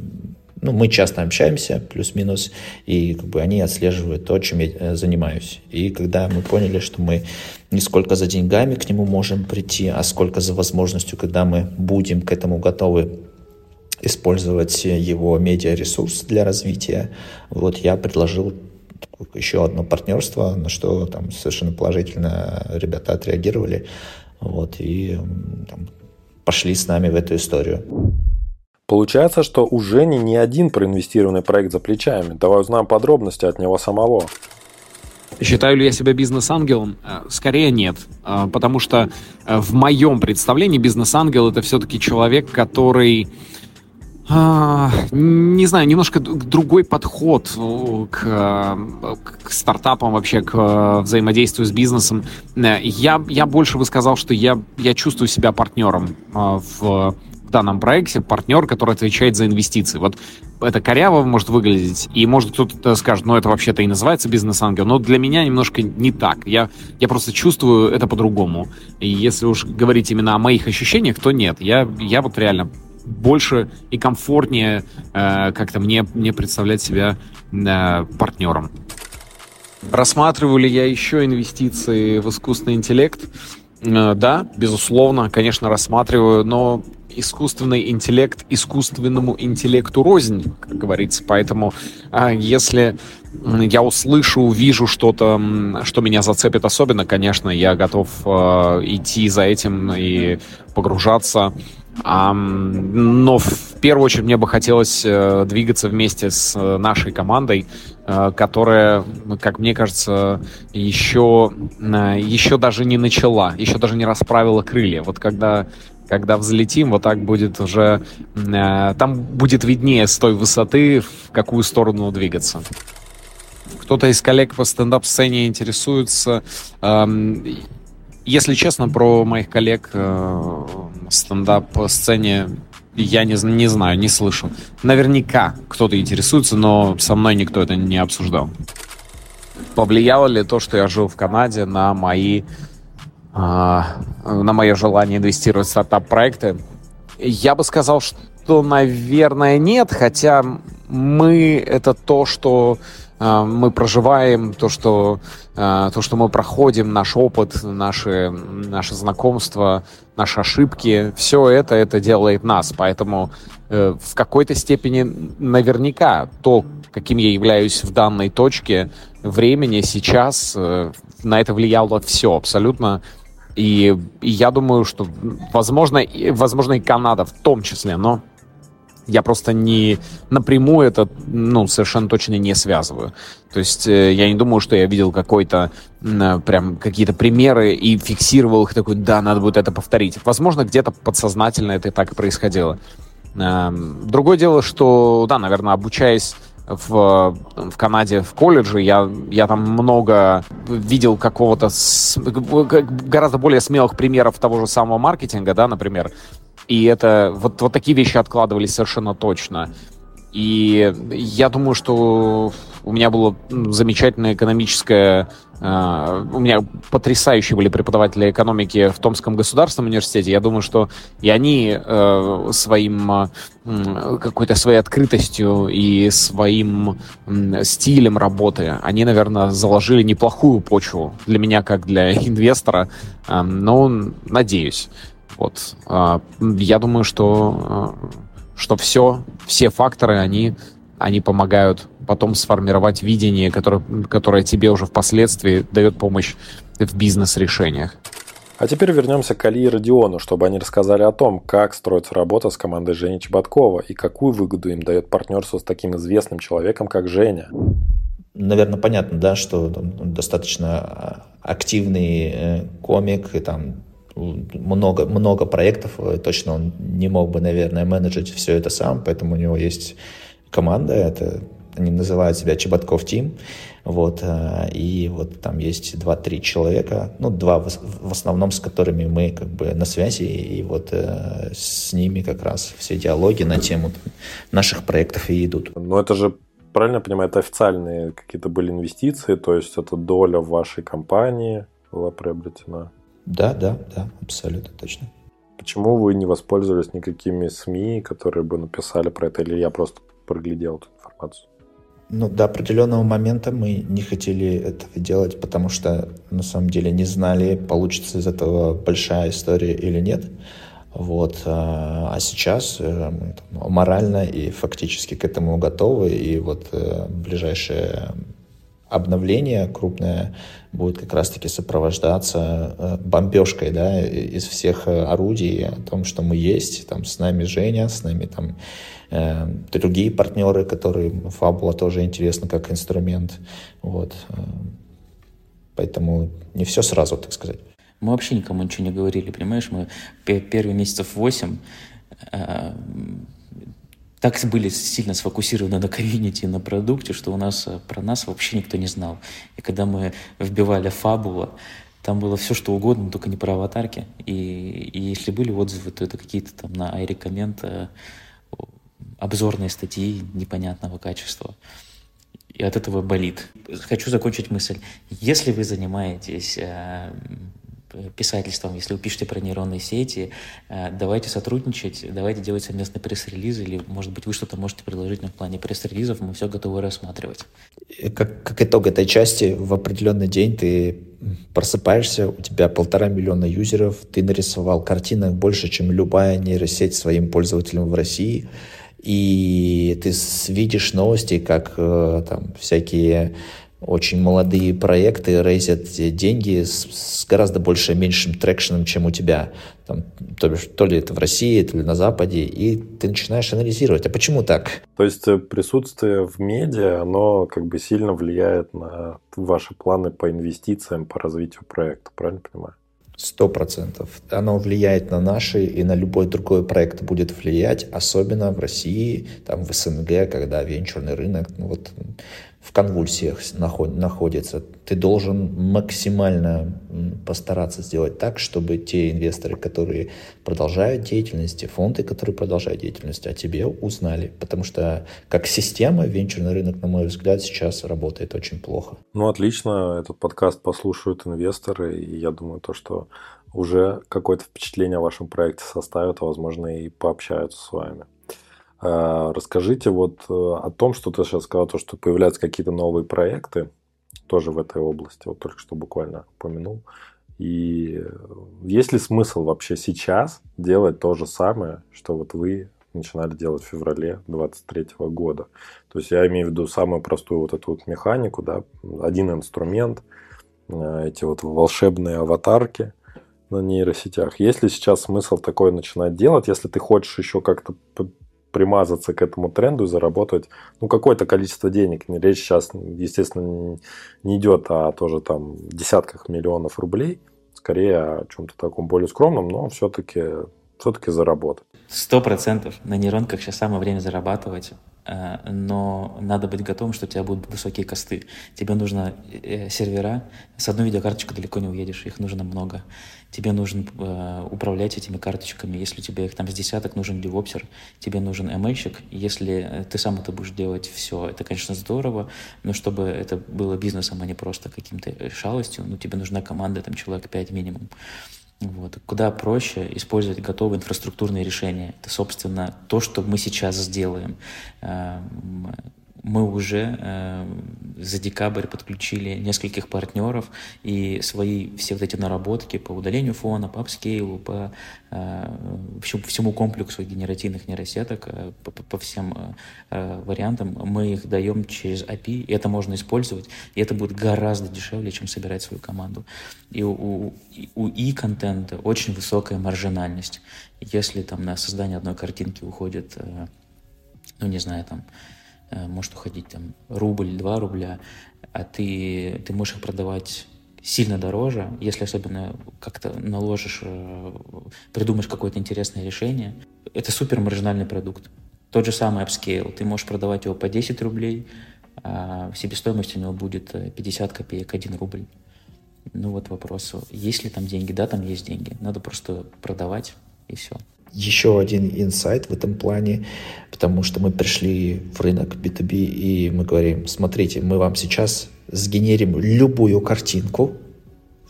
Speaker 4: ну, мы часто общаемся, плюс-минус, и как бы они отслеживают то, чем я э, занимаюсь. И когда мы поняли, что мы не сколько за деньгами к нему можем прийти, а сколько за возможностью, когда мы будем к этому готовы использовать его медиаресурс для развития, вот я предложил еще одно партнерство, на что там совершенно положительно ребята отреагировали. Вот, и там, пошли с нами в эту историю.
Speaker 1: Получается, что у Жени не один проинвестированный проект за плечами. Давай узнаем подробности от него самого.
Speaker 3: Считаю ли я себя бизнес-ангелом? Э, скорее нет, э, потому что э, в моем представлении бизнес-ангел это все-таки человек, который а, не знаю, немножко другой подход э, к, к стартапам, вообще к э, взаимодействию с бизнесом. Э, я, я больше бы сказал, что я, я чувствую себя партнером в, данном проекте, партнер, который отвечает за инвестиции. Вот это коряво может выглядеть, и может кто-то скажет, ну это вообще-то и называется бизнес-ангел, но для меня немножко не так. Я, я просто чувствую это по-другому. И если уж говорить именно о моих ощущениях, то нет. Я, я вот реально больше и комфортнее э, как-то мне, мне представлять себя э, партнером. Рассматриваю ли я еще инвестиции в искусственный интеллект? Э, да, безусловно, конечно, рассматриваю, но искусственный интеллект искусственному интеллекту рознь, как говорится. Поэтому э, если я услышу, увижу что-то, что меня зацепит особенно, конечно, я готов э, идти за этим и погружаться но в первую очередь мне бы хотелось э, двигаться вместе с э, нашей командой, э, которая, как мне кажется, еще, еще даже не начала, еще даже не расправила крылья. Вот когда когда взлетим, вот так будет уже... Там будет виднее с той высоты, в какую сторону двигаться. Кто-то из коллег по стендап-сцене интересуется. Если честно, про моих коллег стендап-сцене я не, не знаю, не слышал. Наверняка кто-то интересуется, но со мной никто это не обсуждал. Повлияло ли то, что я жил в Канаде, на мои э, на мое желание инвестировать в стартап-проекты? Я бы сказал, что, наверное, нет, хотя мы это то, что мы проживаем, то, что, а, то, что мы проходим, наш опыт, наши, наши знакомства, наши ошибки, все это, это делает нас. Поэтому э, в какой-то степени наверняка то, каким я являюсь в данной точке времени сейчас, э, на это влияло все абсолютно. И, и я думаю, что, возможно, возможно, и Канада в том числе, но я просто не напрямую это, ну, совершенно точно не связываю. То есть э, я не думаю, что я видел какой-то э, прям какие-то примеры и фиксировал их такой, да, надо будет это повторить. Возможно, где-то подсознательно это и так и происходило. Э, другое дело, что, да, наверное, обучаясь в, в Канаде в колледже, я, я там много видел какого-то с, гораздо более смелых примеров того же самого маркетинга, да, например, и это вот, вот такие вещи откладывались совершенно точно. И я думаю, что у меня было замечательное экономическое... Э, у меня потрясающие были преподаватели экономики в Томском государственном университете. Я думаю, что и они э, своим э, какой-то своей открытостью и своим э, стилем работы, они, наверное, заложили неплохую почву для меня, как для *laughs* инвестора. Э, но надеюсь. Вот. А, я думаю, что, а, что все, все факторы, они, они помогают потом сформировать видение, которое, которое тебе уже впоследствии дает помощь в бизнес-решениях.
Speaker 1: А теперь вернемся к Али и Родиону, чтобы они рассказали о том, как строится работа с командой Жени Чеботкова и какую выгоду им дает партнерство с таким известным человеком, как Женя.
Speaker 4: Наверное, понятно, да, что там, достаточно активный э, комик, и там много, много проектов, точно он не мог бы, наверное, менеджить все это сам, поэтому у него есть команда, это они называют себя Чеботков Тим, вот, э, и вот там есть два-три человека, ну, два в основном, с которыми мы как бы на связи, и вот э, с ними как раз все диалоги на тему наших проектов и идут.
Speaker 1: Но это же правильно понимаю, это официальные какие-то были инвестиции, то есть это доля в вашей компании была приобретена?
Speaker 4: Да, да, да, абсолютно точно.
Speaker 1: Почему вы не воспользовались никакими СМИ, которые бы написали про это, или я просто проглядел эту информацию?
Speaker 4: Ну, до определенного момента мы не хотели этого делать, потому что на самом деле не знали, получится из этого большая история или нет. Вот. А, а сейчас э, мы там, морально и фактически к этому готовы. И вот э, ближайшее обновление крупное будет как раз-таки сопровождаться э, бомбежкой да, из всех орудий о том, что мы есть. Там с нами Женя, с нами там э, другие партнеры, которые Фабула тоже интересно как инструмент. Вот. Поэтому не все сразу, так сказать.
Speaker 2: Мы вообще никому ничего не говорили, понимаешь? Мы первые месяцев восемь э, так были сильно сфокусированы на комьюнити на продукте, что у нас э, про нас вообще никто не знал. И когда мы вбивали фабула, там было все, что угодно, только не про аватарки. И, и если были отзывы, то это какие-то там на iRecommend э, обзорные статьи непонятного качества. И от этого болит. Хочу закончить мысль. Если вы занимаетесь э, писательством, если вы пишете про нейронные сети, э, давайте сотрудничать, давайте делать совместный пресс-релиз, или, может быть, вы что-то можете предложить нам в плане пресс-релизов, мы все готовы рассматривать.
Speaker 4: Как, как итог этой части, в определенный день ты просыпаешься, у тебя полтора миллиона юзеров, ты нарисовал картинок больше, чем любая нейросеть своим пользователям в России, и ты видишь новости, как э, там всякие очень молодые проекты рейзят деньги с, с гораздо больше меньшим трекшеном, чем у тебя. Там, то, бишь, то ли это в России, то ли на Западе, и ты начинаешь анализировать, а почему так?
Speaker 1: То есть э, присутствие в медиа, оно как бы сильно влияет на ваши планы по инвестициям, по развитию проекта, правильно понимаю?
Speaker 4: Сто процентов. Оно влияет на наши и на любой другой проект будет влиять, особенно в России, там в СНГ, когда венчурный рынок, ну вот в конвульсиях находится. Ты должен максимально постараться сделать так, чтобы те инвесторы, которые продолжают деятельность, те фонды, которые продолжают деятельность, о тебе узнали. Потому что как система венчурный рынок, на мой взгляд, сейчас работает очень плохо.
Speaker 1: Ну, отлично. Этот подкаст послушают инвесторы. И я думаю, то, что уже какое-то впечатление о вашем проекте составят, а возможно и пообщаются с вами. А, расскажите вот э, о том, что ты сейчас сказал, то, что появляются какие-то новые проекты тоже в этой области, вот только что буквально упомянул. И есть ли смысл вообще сейчас делать то же самое, что вот вы начинали делать в феврале 23 года? То есть я имею в виду самую простую вот эту вот механику, да, один инструмент, э, эти вот волшебные аватарки на нейросетях. Есть ли сейчас смысл такое начинать делать, если ты хочешь еще как-то примазаться к этому тренду и заработать ну, какое-то количество денег. Речь сейчас, естественно, не идет о тоже там десятках миллионов рублей, скорее о чем-то таком более скромном, но все-таки все-таки заработать.
Speaker 2: Сто процентов. На нейронках сейчас самое время зарабатывать. Э, но надо быть готовым, что у тебя будут высокие косты. Тебе нужно э, сервера. С одной видеокарточкой далеко не уедешь, их нужно много. Тебе нужно э, управлять этими карточками. Если тебе их там с десяток нужен девопсер, тебе нужен ML-щик. Если ты сам это будешь делать все, это, конечно, здорово, но чтобы это было бизнесом, а не просто каким-то шалостью, ну, тебе нужна команда, там, человек 5 минимум. Вот. Куда проще использовать готовые инфраструктурные решения. Это, собственно, то, что мы сейчас сделаем. Мы уже э, за декабрь подключили нескольких партнеров и свои все вот эти наработки по удалению фона, по апскейлу, по э, всему, всему комплексу генеративных нейросеток, э, по, по всем э, э вариантам, мы их даем через API, и это можно использовать, и это будет гораздо дешевле, чем собирать свою команду. И у, у и-контента очень высокая маржинальность. Если там на создание одной картинки уходит, э, ну не знаю, там может уходить там рубль, два рубля, а ты, ты можешь их продавать сильно дороже, если особенно как-то наложишь, э, придумаешь какое-то интересное решение. Это супер маржинальный продукт. Тот же самый upscale. Ты можешь продавать его по 10 рублей, а себестоимость у него будет 50 э, копеек, 1 рубль. Ну вот вопрос, есть ли там деньги? Да, там есть деньги. Надо просто продавать и все
Speaker 4: еще один инсайт в этом плане, потому что мы пришли в рынок B2B и мы говорим, смотрите, мы вам сейчас сгенерим любую картинку,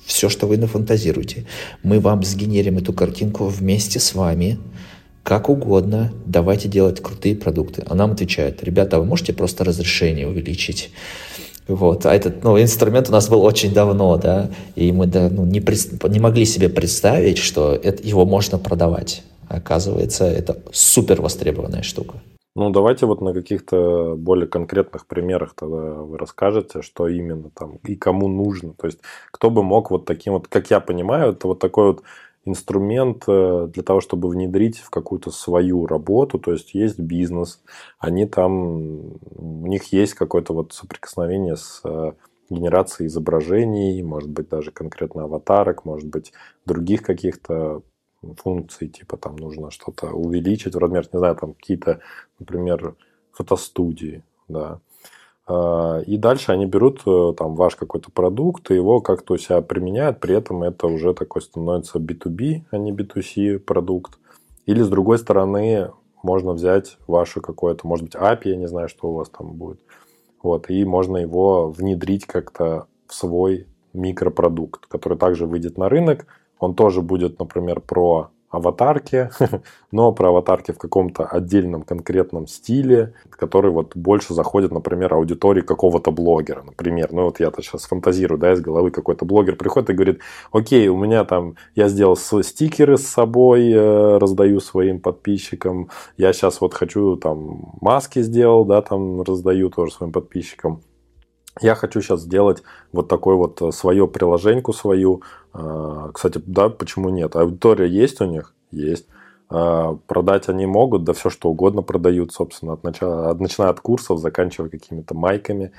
Speaker 4: все, что вы нафантазируете. Мы вам сгенерим эту картинку вместе с вами, как угодно, давайте делать крутые продукты. А нам отвечают, ребята, вы можете просто разрешение увеличить? Вот. А этот ну, инструмент у нас был очень давно, да, и мы да, ну, не, не могли себе представить, что это, его можно продавать. Оказывается, это супер востребованная штука.
Speaker 1: Ну, давайте вот на каких-то более конкретных примерах тогда вы расскажете, что именно там и кому нужно. То есть, кто бы мог вот таким вот, как я понимаю, это вот такой вот инструмент э, для того, чтобы внедрить в какую-то свою работу. То есть, есть бизнес, они там, у них есть какое-то вот соприкосновение с э, генерацией изображений, может быть, даже конкретно аватарок, может быть, других каких-то функции, типа там нужно что-то увеличить в размер, не знаю, там какие-то, например, фотостудии, да. А, и дальше они берут э, там ваш какой-то продукт и его как-то у себя применяют, при этом это уже такой становится B2B, а не B2C продукт. Или с другой стороны, можно взять ваше какое-то, может быть, API, я не знаю, что у вас там будет. Вот, и можно его внедрить как-то в свой микропродукт, который также выйдет на рынок, он тоже будет, например, про аватарки, *laughs* но про аватарки в каком-то отдельном конкретном стиле, который вот больше заходит, например, аудитории какого-то блогера, например. Ну вот я-то сейчас фантазирую, да, из головы какой-то блогер приходит и говорит, окей, у меня там, я сделал стикеры с собой, э, раздаю своим подписчикам, я сейчас вот хочу там маски сделал, да, там раздаю тоже своим подписчикам. Я хочу сейчас сделать вот такой вот э, свое приложеньку свою. А, кстати, да, почему нет? Аудитория есть у них? Есть. А, продать они могут, да все что угодно продают, собственно, от начала, начиная от курсов, заканчивая какими-то майками.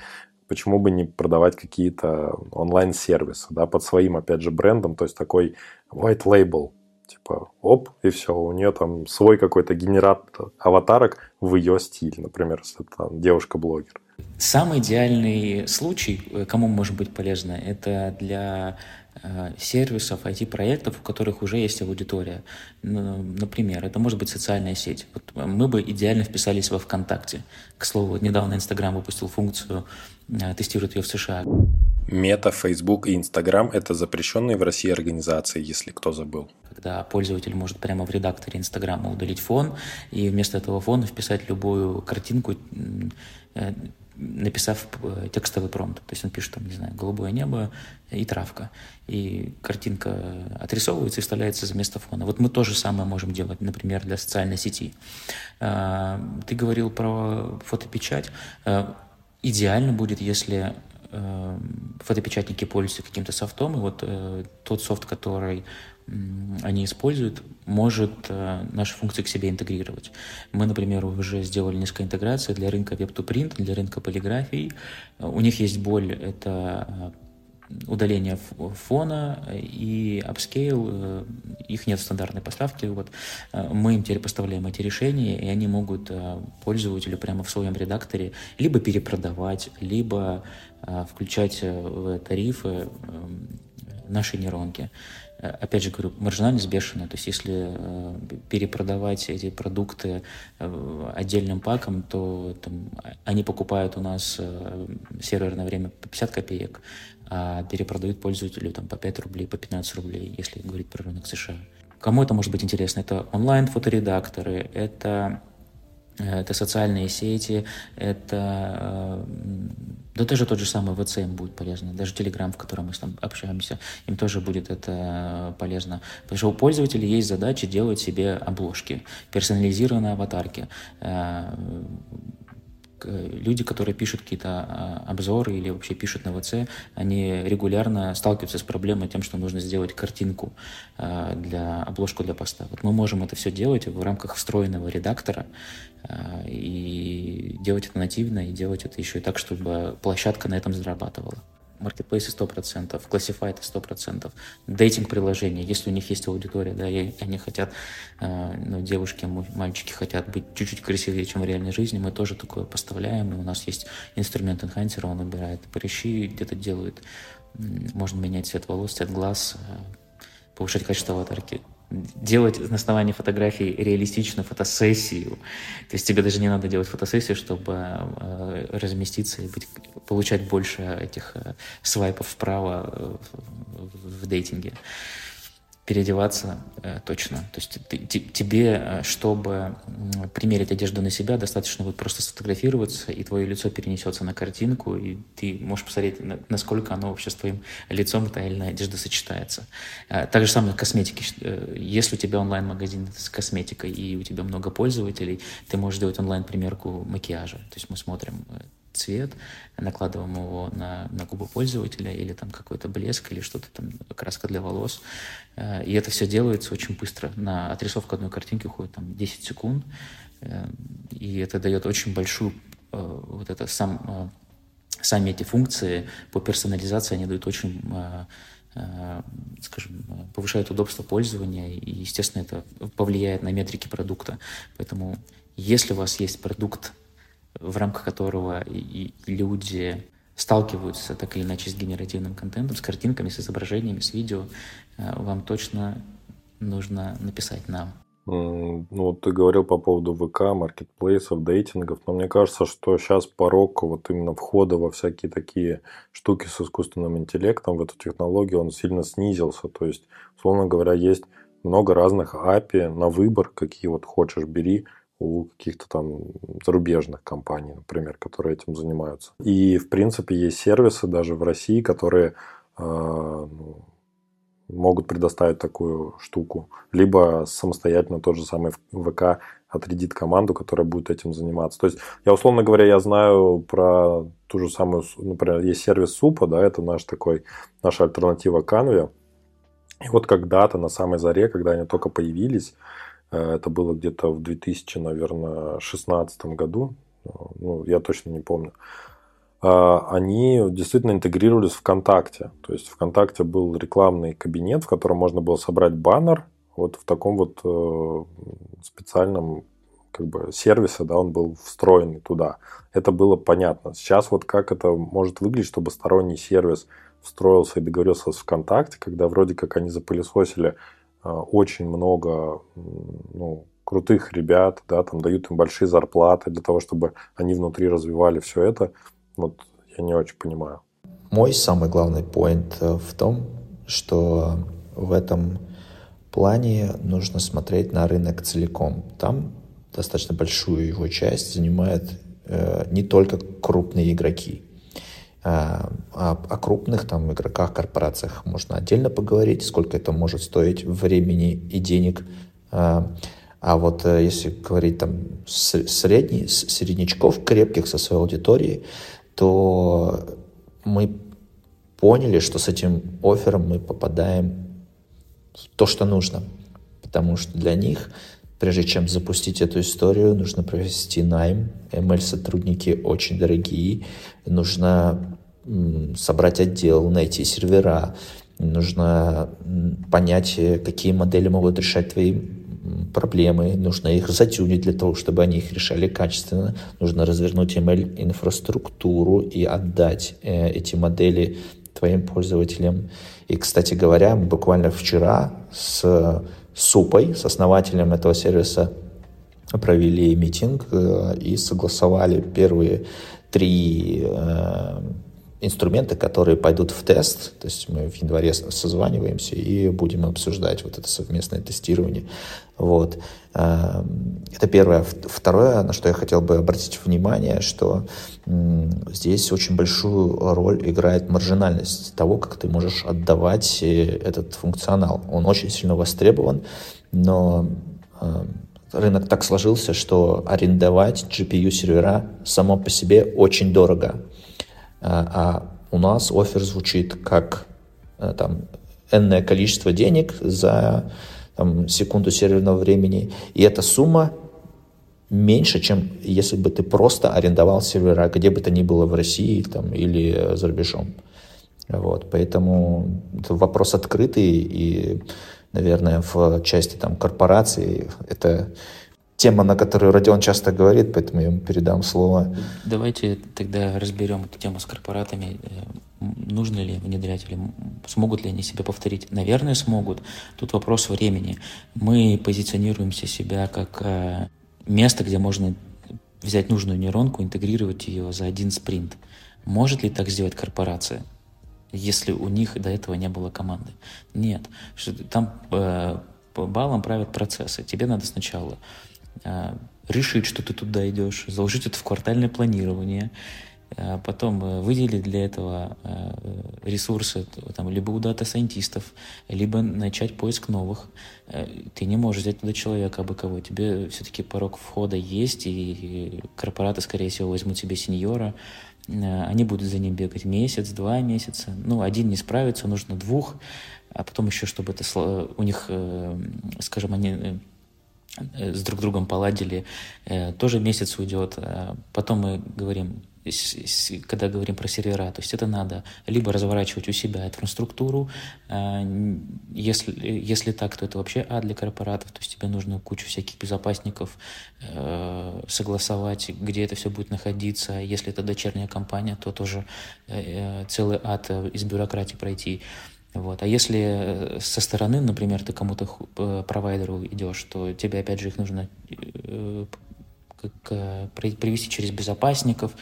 Speaker 1: Почему бы не продавать какие-то онлайн-сервисы, да, под своим, опять же, брендом, то есть такой white label, типа, оп, и все, у нее там свой какой-то генератор аватарок в ее стиль, например, если это девушка-блогер.
Speaker 2: Самый идеальный случай, э, кому может быть полезно, это для э, сервисов, IT-проектов, у которых уже есть аудитория. Например, это может быть социальная сеть. Вот мы бы идеально вписались во ВКонтакте. К слову, недавно Инстаграм выпустил функцию, э, тестирует ее в США.
Speaker 1: Мета, Facebook и Инстаграм – это запрещенные в России организации, если кто забыл.
Speaker 2: Когда пользователь может прямо в редакторе Инстаграма удалить фон и вместо этого фона вписать любую картинку, написав э, текстовый промпт. То есть он пишет, там, не знаю, голубое небо и травка. И картинка отрисовывается и вставляется за место фона. Вот мы то же самое можем делать, например, для социальной сети. А, ты говорил про фотопечать. А, идеально будет, если э, фотопечатники пользуются каким-то софтом, и вот э, тот софт, который они используют, может э, наши функции к себе интегрировать. Мы, например, уже сделали несколько интеграций для рынка Web2Print, для рынка полиграфии. У них есть боль, это э, удаление фона и upscale, э, их нет стандартной поставки. Вот. Мы им теперь поставляем эти решения, и они могут пользователю прямо в своем редакторе либо перепродавать, либо включать в тарифы наши нейронки. Э, опять же говорю, маржинальность бешеная. То есть если э, перепродавать эти продукты э, отдельным паком, то там, они покупают у нас серверное время по 50 копеек, а перепродают пользователю там, по 5 рублей, по 15 рублей, если говорить про рынок США. Кому это может быть интересно? Это онлайн-фоторедакторы, это это социальные сети, это да даже тот же самый ВЦ им будет полезно, даже Телеграм, в котором мы там общаемся, им тоже будет это полезно. Потому что у пользователей есть задача делать себе обложки, персонализированные аватарки, люди, которые пишут какие-то а, обзоры или вообще пишут на ВЦ, они регулярно сталкиваются с проблемой тем, что нужно сделать картинку а, для обложку для поста. Вот мы можем это все делать в рамках встроенного редактора а, и делать это нативно, и делать это еще и так, чтобы площадка на этом зарабатывала маркетплейсы 100%, Classified 100%, дейтинг-приложения, если у них есть аудитория, да, и они хотят, э, ну, девушки, мальчики хотят быть чуть-чуть красивее, чем в реальной жизни, мы тоже такое поставляем, и у нас есть инструмент энхансера, он выбирает прыщи, где-то делает, можно менять цвет волос, цвет глаз, э, повышать качество аватарки, делать на основании фотографий реалистичную фотосессию. То есть тебе даже не надо делать фотосессию, чтобы э, разместиться и быть, получать больше этих э, свайпов вправо э, в, дейтинге переодеваться э, точно. То есть ты, тебе, э, чтобы примерить одежду на себя, достаточно будет просто сфотографироваться, и твое лицо перенесется на картинку, и ты можешь посмотреть, насколько оно вообще с твоим лицом, та или иная одежда сочетается. Э, так же самое косметики. Э, если у тебя онлайн-магазин с косметикой, и у тебя много пользователей, ты можешь делать онлайн-примерку макияжа. То есть мы смотрим э, цвет, накладываем его на, на губы пользователя или там какой-то блеск или что-то там, краска для волос. Э, и это все делается очень быстро. На отрисовку одной картинки уходит там 10 секунд. Э, и это дает очень большую э, вот это сам, сами эти функции по персонализации, они дают очень скажем, повышают удобство пользования, и, естественно, это повлияет на метрики продукта. Поэтому, если у вас есть продукт, в рамках которого и люди сталкиваются так или иначе с генеративным контентом, с картинками, с изображениями, с видео, э, вам точно нужно написать нам.
Speaker 1: Ну, вот ты говорил по поводу ВК, маркетплейсов, дейтингов, но мне кажется, что сейчас порог вот именно входа во всякие такие штуки с искусственным интеллектом, в эту технологию, он сильно снизился. То есть, условно говоря, есть много разных API на выбор, какие вот хочешь, бери у каких-то там зарубежных компаний, например, которые этим занимаются. И, в принципе, есть сервисы даже в России, которые э, могут предоставить такую штуку. Либо самостоятельно тот же самый ВК отрядит команду, которая будет этим заниматься. То есть, я, условно говоря, я знаю про ту же самую, например, есть сервис Супа, да, это наш такой, наша альтернатива Canva. И вот когда-то на самой заре, когда они только появились, это было где-то в 2000, наверное, 16 году. Ну, я точно не помню. А, они действительно интегрировались в ВКонтакте. То есть ВКонтакте был рекламный кабинет, в котором можно было собрать баннер вот в таком вот э, специальном как бы сервисе, да, он был встроенный туда. Это было понятно. Сейчас вот как это может выглядеть, чтобы сторонний сервис встроился и договорился с ВКонтакте, когда вроде как они запылесосили очень много ну, крутых ребят, да, там дают им большие зарплаты для того, чтобы они внутри развивали все это. Вот я не очень понимаю.
Speaker 4: Мой самый главный поинт э, в том, что в этом плане нужно смотреть на рынок целиком. Там достаточно большую его часть занимают э, не только крупные игроки. А, о, о крупных там игроках, корпорациях можно отдельно поговорить, сколько это может стоить времени и денег. А, а вот э, если говорить там средний, среднячков крепких со своей аудиторией, то мы поняли, что с этим оффером мы попадаем в то, что нужно. Потому что для них, прежде чем запустить эту историю, нужно провести найм. ML-сотрудники очень дорогие. Нужно собрать отдел, найти сервера, нужно понять, э, какие модели могут решать твои проблемы, нужно их затюнить для того, чтобы они их решали качественно, нужно развернуть ML-инфраструктуру и отдать э, эти модели твоим пользователям. И, кстати говоря, буквально вчера с Супой, с основателем этого сервиса, провели митинг э, и согласовали первые три инструменты, которые пойдут в тест. То есть мы в январе созваниваемся и будем обсуждать вот это совместное тестирование. Вот. Эм, это первое. Второе, на что я хотел бы обратить внимание, что здесь очень большую роль играет маржинальность того, как ты можешь отдавать э, этот функционал. Он очень сильно востребован, но эм, рынок так сложился, что арендовать GPU-сервера само по себе очень дорого. А, а у нас офер звучит как э, там, энное количество денег за там, секунду серверного времени. И эта сумма меньше, чем если бы ты просто арендовал сервера, где бы то ни было в России там, или за рубежом. Вот, поэтому это вопрос открытый, и, наверное, в части там, корпораций это тема, на которую Родион часто говорит, поэтому я ему передам слово.
Speaker 2: Давайте тогда разберем эту тему с корпоратами. Э, нужно ли внедрять или смогут ли они себя повторить? Наверное, смогут. Тут вопрос времени. Мы позиционируемся себя как э, место, где можно взять нужную нейронку, интегрировать ее за один спринт. Может ли так сделать корпорация? если у них до этого не было команды. Нет. Там э, по баллам правят процессы. Тебе надо сначала решить, что ты туда идешь, заложить это в квартальное планирование, а потом э, выделить для этого э, ресурсы там, либо у дата-сайентистов, либо начать поиск новых. Э, ты не можешь взять туда человека абы кого. Тебе все-таки порог входа есть, и корпораты, скорее всего, возьмут себе сеньора, они будут за ним бегать месяц, два месяца. Ну, один не справится, нужно двух, а потом еще, чтобы это у них, скажем, они с друг другом поладили, э, тоже месяц уйдет. Э, потом мы говорим, когда говорим про сервера, то есть это надо либо разворачивать у себя инфраструктуру, если, если так, то это вообще ад для корпоратов, то есть тебе нужно кучу всяких безопасников согласовать, где это все будет находиться, если это дочерняя компания, то тоже целый ад из бюрократии пройти. Вот. А если э, со стороны, например, ты кому-то э, провайдеру идешь, то тебе опять же их нужно э, как, привести через безопасников.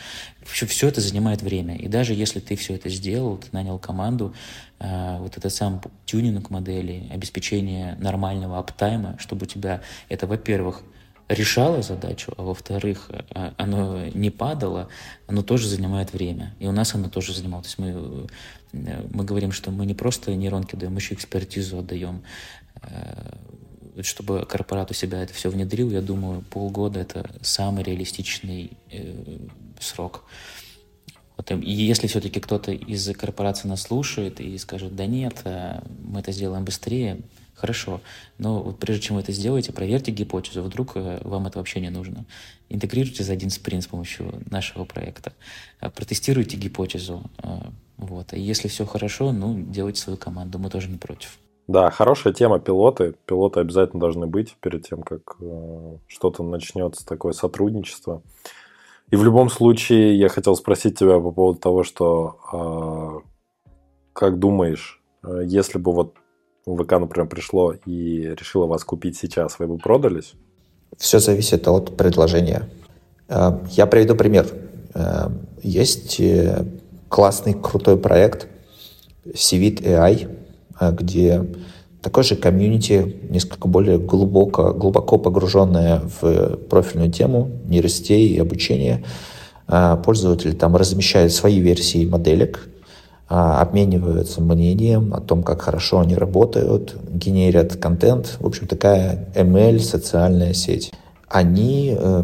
Speaker 2: Все, все это занимает время. И даже если ты все это сделал, ты нанял команду, вот этот сам тюнинг модели, обеспечение нормального аптайма, чтобы у тебя это, во-первых, решало задачу, а во-вторых, оно не падало, оно тоже занимает время. И у нас оно тоже занимало. То есть мы мы говорим, что мы не просто нейронки даем, мы еще экспертизу отдаем. Э, чтобы корпорат у себя это все внедрил, я думаю, полгода это самый реалистичный э, срок. Вот, и если все-таки кто-то из корпорации нас слушает и скажет, да нет, э, мы это сделаем быстрее, Хорошо, но вот прежде чем вы это сделаете, проверьте гипотезу, вдруг э, вам это вообще не нужно. Интегрируйте за один спринт с помощью нашего проекта, э, протестируйте гипотезу, э, вот. И если все хорошо, ну, делайте свою команду, мы тоже не против.
Speaker 1: Да, хорошая тема пилоты. Пилоты обязательно должны быть перед тем, как что-то начнется, такое сотрудничество. И в любом случае я хотел спросить тебя по поводу того, что как думаешь, если бы вот ВК, например, пришло и решило вас купить сейчас, вы бы продались?
Speaker 4: Все зависит от предложения. Э, я приведу пример. Э, есть э, классный, крутой проект Civit AI, где такой же комьюнити, несколько более глубоко, глубоко погруженное в профильную тему нейросетей и обучения. Пользователи там размещают свои версии моделек, обмениваются мнением о том, как хорошо они работают, генерят контент. В общем, такая ML, социальная сеть. Они э,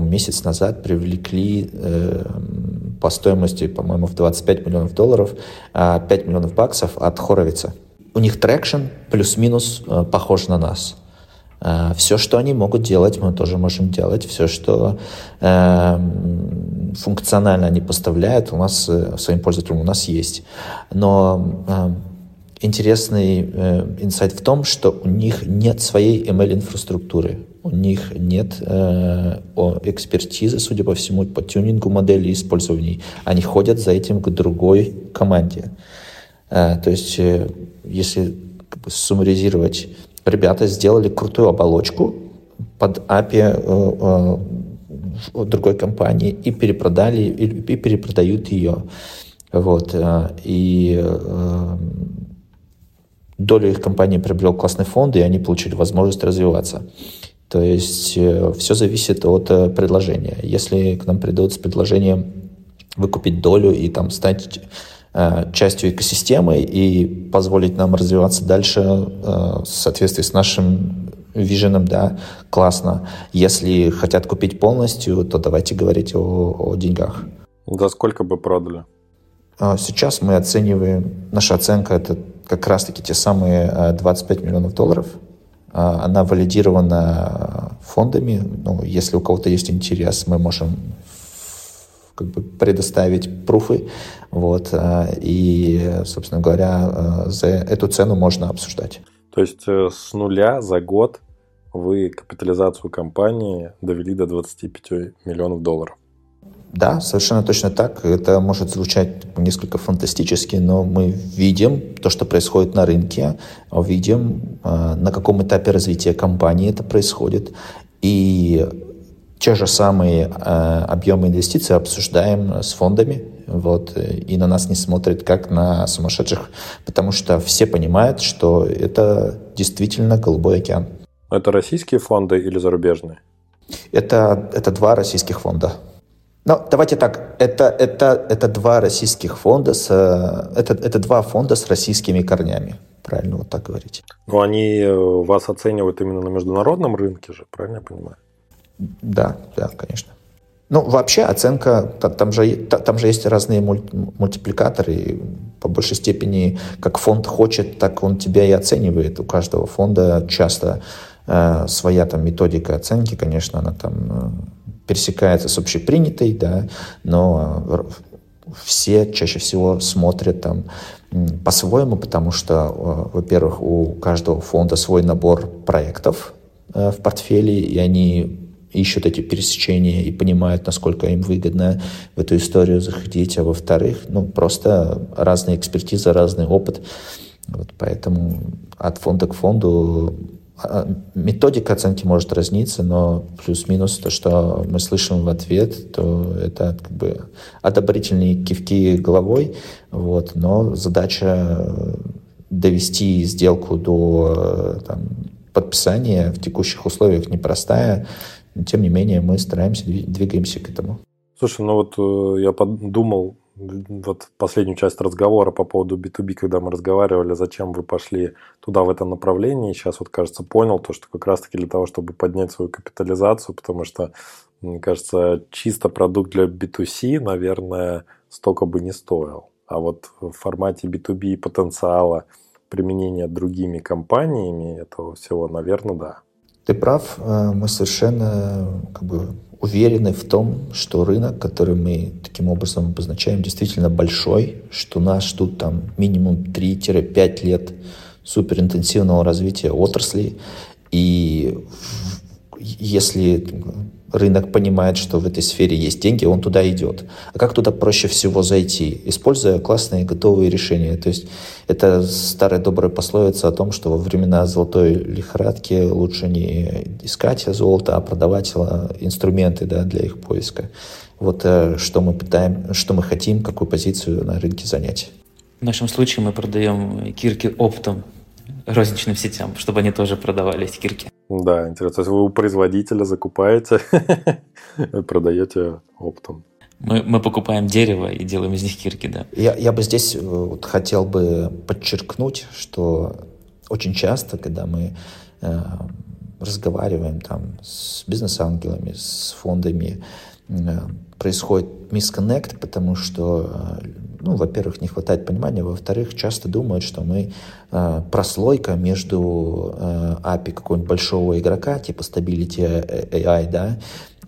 Speaker 4: месяц назад привлекли э, по стоимости, по-моему, в 25 миллионов долларов э, а, 5 миллионов баксов от Хоровица. У них traction плюс-минус э, похож на нас. Э, все, что они могут делать, мы тоже можем делать. Все, что э, функционально они поставляют, у нас э, своим пользователям у нас есть. Но э, интересный э, в том, что у них нет своей ML-инфраструктуры. У них нет э, экспертизы, судя по всему, по тюнингу модели использований. Они ходят за этим к другой команде. Э, то есть, э, если как бы, суммаризировать ребята сделали крутую оболочку под API э, э, другой компании и перепродали, и, перепродают ее. Вот. И долю их компании приобрел классный фонд, и они получили возможность развиваться. То есть все зависит от предложения. Если к нам придут с предложением выкупить долю и там стать Э, частью экосистемы и позволить нам развиваться дальше э, в соответствии с нашим виженом, да, классно. Если хотят купить полностью, то давайте говорить о, о деньгах.
Speaker 1: За сколько бы продали?
Speaker 4: А сейчас мы оцениваем, наша оценка это как раз-таки те самые 25 э, миллионов долларов. А, она валидирована фондами. Ну, если у кого-то есть интерес, мы можем как бы предоставить пруфы, вот, э, и, собственно говоря, э, за эту цену можно обсуждать.
Speaker 1: То есть э, с нуля за год вы капитализацию компании довели до 25 миллионов долларов?
Speaker 4: Да, совершенно точно так. Это может звучать несколько фантастически, но мы видим то, что происходит на рынке, видим, на каком этапе развития компании это происходит. И те же самые э, объемы инвестиций обсуждаем с фондами, вот, и на нас не смотрят как на сумасшедших, потому что все понимают, что это действительно голубой океан.
Speaker 1: Это российские фонды или зарубежные?
Speaker 4: Это, это два российских фонда. Ну, давайте так, это, это, это два российских фонда, с, это, это два фонда с российскими корнями, правильно вот так говорить.
Speaker 1: Но они э, вас оценивают именно на международном рынке же, правильно я понимаю?
Speaker 4: Да, да, конечно. Ну, вообще оценка, там же, там же есть разные мультипликаторы, и по большей степени, как фонд хочет, так он тебя и оценивает. У каждого фонда часто э, своя там методика оценки, конечно, она там э, пересекается с общепринятой, да, но все чаще всего смотрят там по-своему, потому что, э, во-первых, у каждого фонда свой набор проектов э, в портфеле, и они ищут эти пересечения и понимают, насколько им выгодно в эту историю заходить, а во-вторых, ну, просто разная экспертиза, разный опыт. Вот поэтому от фонда к фонду а, методика оценки может разниться, но плюс-минус то, что мы слышим в ответ, то это как бы одобрительные кивки головой, вот, но задача довести сделку до там, подписания в текущих условиях непростая, тем не менее, мы стараемся, двигаемся к этому.
Speaker 1: Слушай, ну вот э, я подумал, вот последнюю часть разговора по поводу B2B, когда мы разговаривали, зачем вы пошли туда, в это направление, сейчас вот, кажется, понял то, что как раз-таки для того, чтобы поднять свою капитализацию, потому что, мне кажется, чисто продукт для B2C, наверное, столько бы не стоил. А вот в формате B2B потенциала применения другими компаниями этого всего, наверное, да.
Speaker 4: Ты прав, э, мы совершенно как бы, уверены в том, что рынок, который мы таким образом обозначаем, действительно большой, что нас ждут там минимум 3-5 лет суперинтенсивного развития отрасли. И если рынок понимает, что в этой сфере есть деньги, он туда идет. А как туда проще всего зайти? Используя классные готовые решения. То есть это старая добрая пословица о том, что во времена золотой лихорадки лучше не искать золото, а продавать а, инструменты да, для их поиска. Вот э, что мы пытаем, что мы хотим, какую позицию на рынке занять.
Speaker 2: В нашем случае мы продаем кирки оптом розничным сетям, чтобы они тоже продавали эти кирки.
Speaker 1: Да, интересно. То есть вы у производителя закупаете, *laughs* продаете оптом.
Speaker 2: Мы, мы покупаем дерево и делаем из них кирки, да.
Speaker 4: Я, я бы здесь э, вот хотел бы подчеркнуть, что очень часто, когда мы э, разговариваем там с бизнес-ангелами, с фондами, э, происходит мисконнект, потому что э, ну, во-первых, не хватает понимания, во-вторых, часто думают, что мы э, прослойка между э, API какого-нибудь большого игрока, типа Stability AI, да,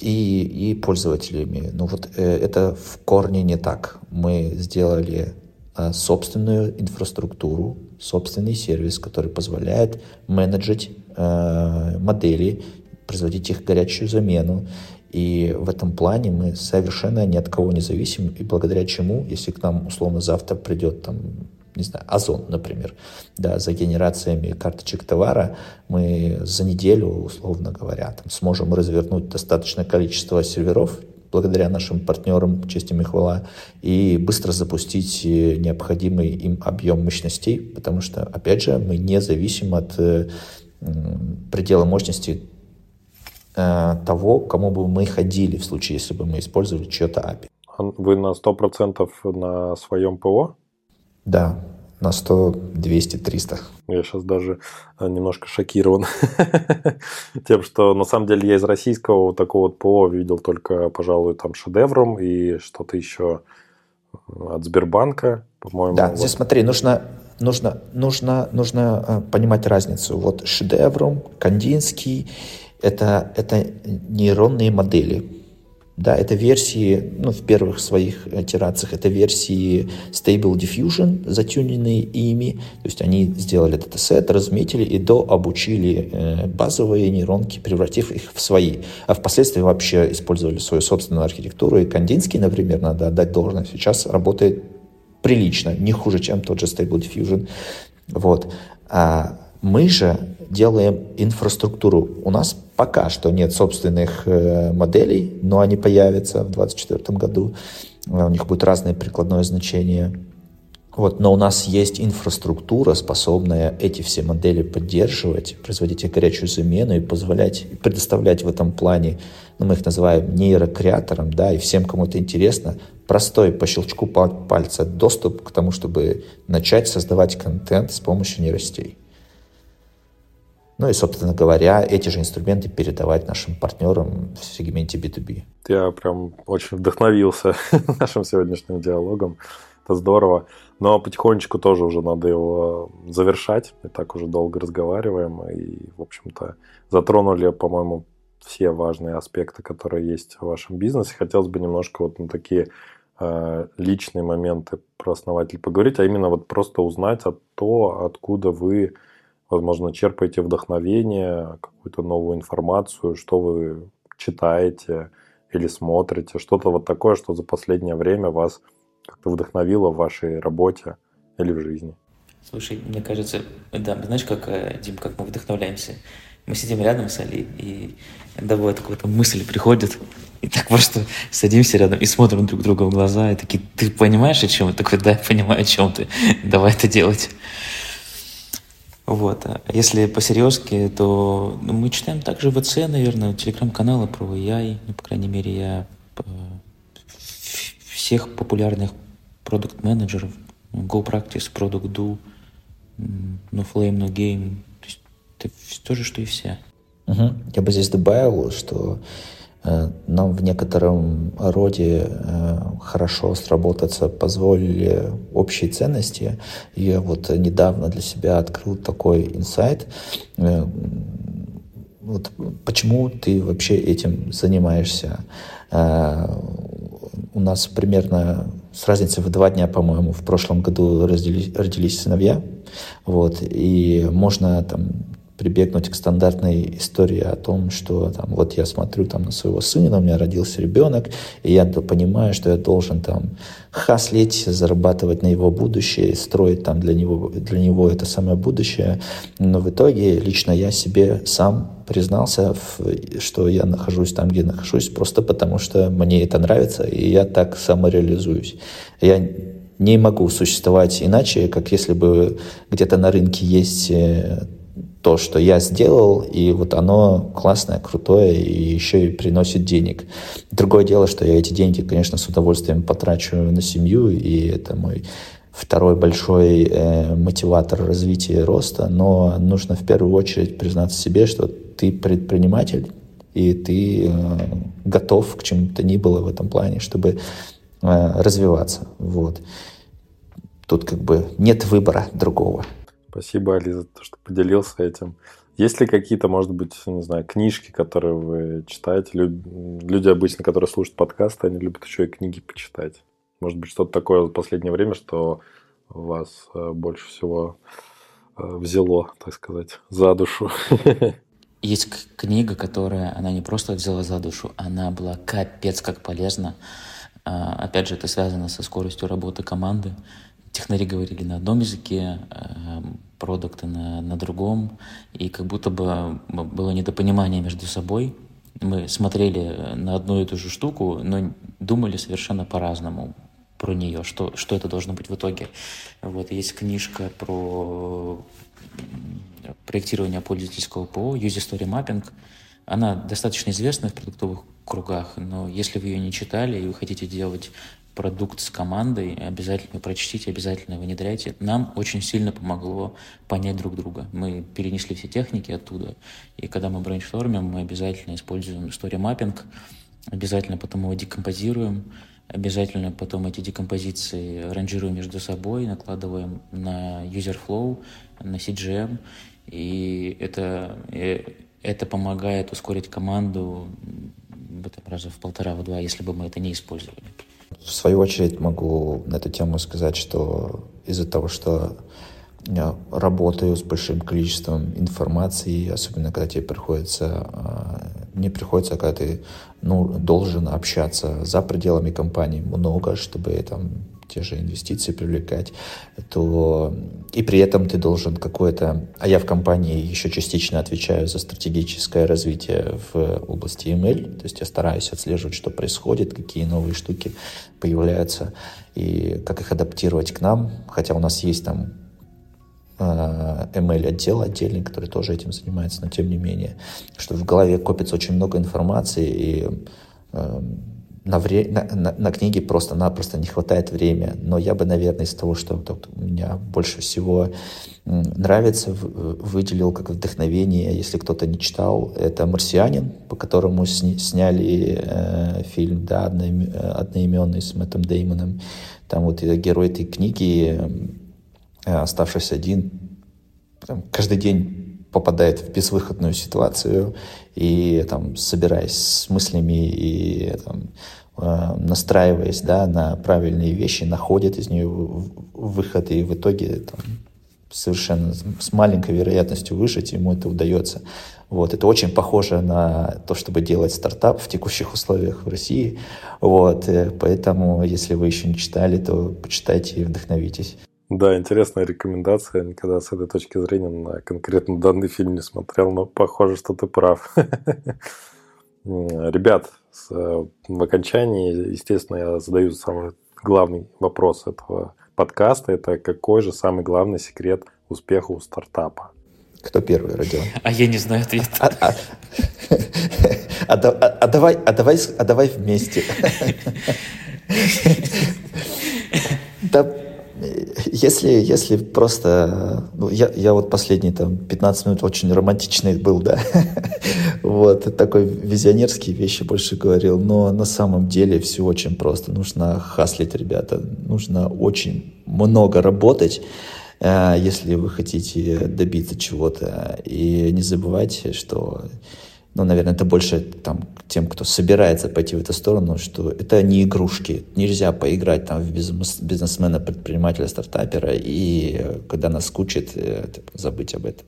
Speaker 4: и, и пользователями. Ну вот э, это в корне не так. Мы сделали э, собственную инфраструктуру, собственный сервис, который позволяет менеджить э, модели, производить их горячую замену и в этом плане мы совершенно ни от кого не зависим, и благодаря чему, если к нам условно завтра придет там, не знаю, Озон, например, да, за генерациями карточек товара, мы за неделю, условно говоря, там, сможем развернуть достаточное количество серверов, благодаря нашим партнерам, честь им и хвала, и быстро запустить э, необходимый им объем мощностей, потому что, опять же, мы не зависим от э, предела мощности э, того, кому бы мы ходили в случае, если бы мы использовали чье-то API.
Speaker 1: Вы на 100% на своем ПО?
Speaker 4: Да, на 100, 200, 300.
Speaker 1: Я сейчас даже э, немножко шокирован *laughs* тем, что на самом деле я из российского вот такого вот ПО видел только, пожалуй, там шедевром и что-то еще от Сбербанка, по-моему.
Speaker 4: Да, вот. здесь смотри, нужно, нужно, нужно, нужно э, понимать разницу. Вот шедевром, Кандинский, это, это нейронные модели. Да, это версии, ну, в первых своих итерациях, это версии Stable Diffusion, затюненные ими. То есть они сделали датасет, разметили и дообучили э, базовые нейронки, превратив их в свои. А впоследствии вообще использовали свою собственную архитектуру. И Кандинский, например, надо отдать должное, сейчас работает прилично, не хуже, чем тот же Stable Diffusion. Вот. А мы же делаем инфраструктуру. У нас пока что нет собственных э, моделей, но они появятся в 2024 году. Э, у них будет разное прикладное значение. Вот, но у нас есть инфраструктура, способная эти все модели поддерживать, производить их горячую замену и позволять предоставлять в этом плане, ну, мы их называем нейрокреатором, да, и всем, кому это интересно, простой по щелчку пальца доступ к тому, чтобы начать создавать контент с помощью нейростей. Ну и, собственно говоря, эти же инструменты передавать нашим партнерам в сегменте B2B.
Speaker 1: Я прям очень вдохновился *laughs* нашим сегодняшним диалогом. Это здорово. Но потихонечку тоже уже надо его завершать. Мы так уже долго разговариваем. И, в общем-то, затронули, по-моему, все важные аспекты, которые есть в вашем бизнесе. Хотелось бы немножко вот на такие э, личные моменты про основателя поговорить, а именно вот просто узнать о то, откуда вы возможно, черпаете вдохновение, какую-то новую информацию, что вы читаете или смотрите, что-то вот такое, что за последнее время вас как-то вдохновило в вашей работе или в жизни.
Speaker 2: Слушай, мне кажется, да, знаешь, как, э, Дим, как мы вдохновляемся? Мы сидим рядом с Али, и иногда бывает какая-то мысль приходит, и так просто садимся рядом и смотрим друг друга в глаза, и такие, ты понимаешь, о чем? Я такой, да, я понимаю, о чем ты, давай это делать. Вот. А если по-серьезки, то ну, мы читаем также ВЦ, наверное, телеграм-каналы про AI. Ну, по крайней мере, я э, всех популярных продукт-менеджеров, GoPractice, Product Do, No Flame, No Game. То есть это то же, что и все.
Speaker 4: Угу. Я бы здесь добавил, что нам в некотором роде э, хорошо сработаться позволили общие ценности. Я вот недавно для себя открыл такой инсайт. Э, вот почему ты вообще этим занимаешься? У нас примерно с разницей в два дня, по-моему, в прошлом году родились, родились сыновья. Вот, и можно там прибегнуть к стандартной истории о том, что там, вот я смотрю там, на своего сына, у меня родился ребенок, и я понимаю, что я должен там хаслить, зарабатывать на его будущее, строить там для него, для него это самое будущее. Но в итоге лично я себе сам признался, что я нахожусь там, где нахожусь, просто потому что мне это нравится, и я так самореализуюсь. Я не могу существовать иначе, как если бы где-то на рынке есть э, то, что я сделал, и вот оно классное, крутое, и еще и приносит денег. Другое дело, что я эти деньги, конечно, с удовольствием потрачу на семью, и это мой второй большой э, мотиватор развития и роста, но нужно в первую очередь признаться себе, что ты предприниматель, и ты э, готов к чему-то ни было в этом плане, чтобы э, развиваться. Вот. Тут как бы нет выбора другого.
Speaker 1: Спасибо, Али, за то, что поделился этим. Есть ли какие-то, может быть, не знаю, книжки, которые вы читаете? Люди обычно, которые слушают подкасты, они любят еще и книги почитать. Может быть, что-то такое в последнее время, что вас э, больше всего э, взяло, так сказать, за душу. *laughs*
Speaker 2: Есть книга, которая, она не просто взяла за душу, она была капец как полезна. А, опять же, это связано со скоростью работы команды технари говорили на одном языке, э, продукты на, на другом, и как будто бы было недопонимание между собой. Мы смотрели на одну и ту же штуку, но думали совершенно по-разному про нее, что, что это должно быть в итоге. Вот есть книжка про проектирование пользовательского ПО, User Story Mapping. Она достаточно известна в продуктовых кругах, но если вы ее не читали и вы хотите делать продукт с командой, обязательно прочтите, обязательно внедряйте. Нам очень сильно помогло понять друг друга. Мы перенесли все техники оттуда, и когда мы брейнштормим, мы обязательно используем story mapping, обязательно потом его декомпозируем, обязательно потом эти декомпозиции ранжируем между собой, накладываем на user flow, на CGM, и это, э, это помогает ускорить команду в этом раза в полтора, в два, если бы мы это не использовали.
Speaker 4: В свою очередь могу на эту тему сказать, что из-за того, что я работаю с большим количеством информации, особенно когда тебе приходится, а, не приходится, когда ты ну, должен общаться за пределами компании много, чтобы там те же инвестиции привлекать, то и при этом ты должен какое-то... А я в компании еще частично отвечаю за стратегическое развитие в области ML, то есть я стараюсь отслеживать, что происходит, какие новые штуки появляются и как их адаптировать к нам, хотя у нас есть там ML отдел отдельный, который тоже этим занимается, но тем не менее, что в голове копится очень много информации, и эм, на, вре... на, на, на книге просто-напросто не хватает времени. Но я бы, наверное, из того, что вот, меня больше всего нравится, выделил как вдохновение, если кто-то не читал, это «Марсианин», по которому сни... сняли э, фильм да, одноим... одноименный с Мэттом Деймоном. Там вот герой этой книги, э, оставшийся один, там, каждый день попадает в безвыходную ситуацию и там собираясь с мыслями и там, Э, настраиваясь да, на правильные вещи, находит из нее выход, и в итоге там, совершенно с маленькой вероятностью выжить ему это удается. Вот. Это очень похоже на то, чтобы делать стартап в текущих условиях в России. Вот. Э, поэтому, если вы еще не читали, то почитайте и вдохновитесь.
Speaker 1: Да, интересная рекомендация. Никогда с этой точки зрения на конкретно данный фильм не смотрел, но похоже, что ты прав. *laughs* Ребят, Э, в окончании, естественно, я задаю самый главный вопрос этого подкаста. Это какой же самый главный секрет успеха у стартапа?
Speaker 4: Кто первый, Родион?
Speaker 2: А я не знаю ответ. А, а,
Speaker 4: а, а, а, давай, а, давай, а давай вместе. Да *laughs* если, если просто... Ну, я, я вот последние там 15 минут очень романтичный был, да. *laughs* вот, такой визионерские вещи больше говорил. Но на самом деле все очень просто. Нужно хаслить, ребята. Нужно очень много работать, э, если вы хотите добиться чего-то. И не забывайте, что ну, наверное, это больше там, тем, кто собирается пойти в эту сторону, что это не игрушки. Нельзя поиграть там в бизнесмена, предпринимателя, стартапера, и когда нас скучит, э, забыть об этом.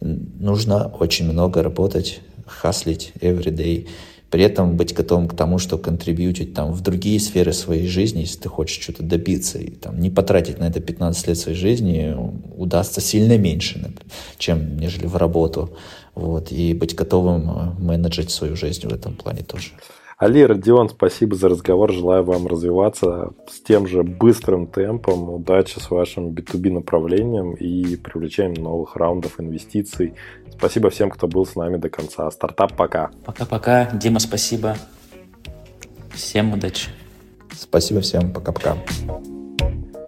Speaker 4: Нужно очень много работать, хаслить every day, при этом быть готовым к тому, что контрибьютить там в другие сферы своей жизни, если ты хочешь что-то добиться, и там не потратить на это 15 лет своей жизни, удастся сильно меньше, чем нежели в работу. Вот, и быть готовым э, менеджить свою жизнь в этом плане тоже.
Speaker 1: Али, Родион, спасибо за разговор. Желаю вам развиваться с тем же быстрым темпом. Удачи с вашим B2B направлением и привлечением новых раундов инвестиций. Спасибо всем, кто был с нами до конца. Стартап пока.
Speaker 2: Пока-пока. Дима, спасибо. Всем удачи.
Speaker 4: Спасибо всем. Пока-пока.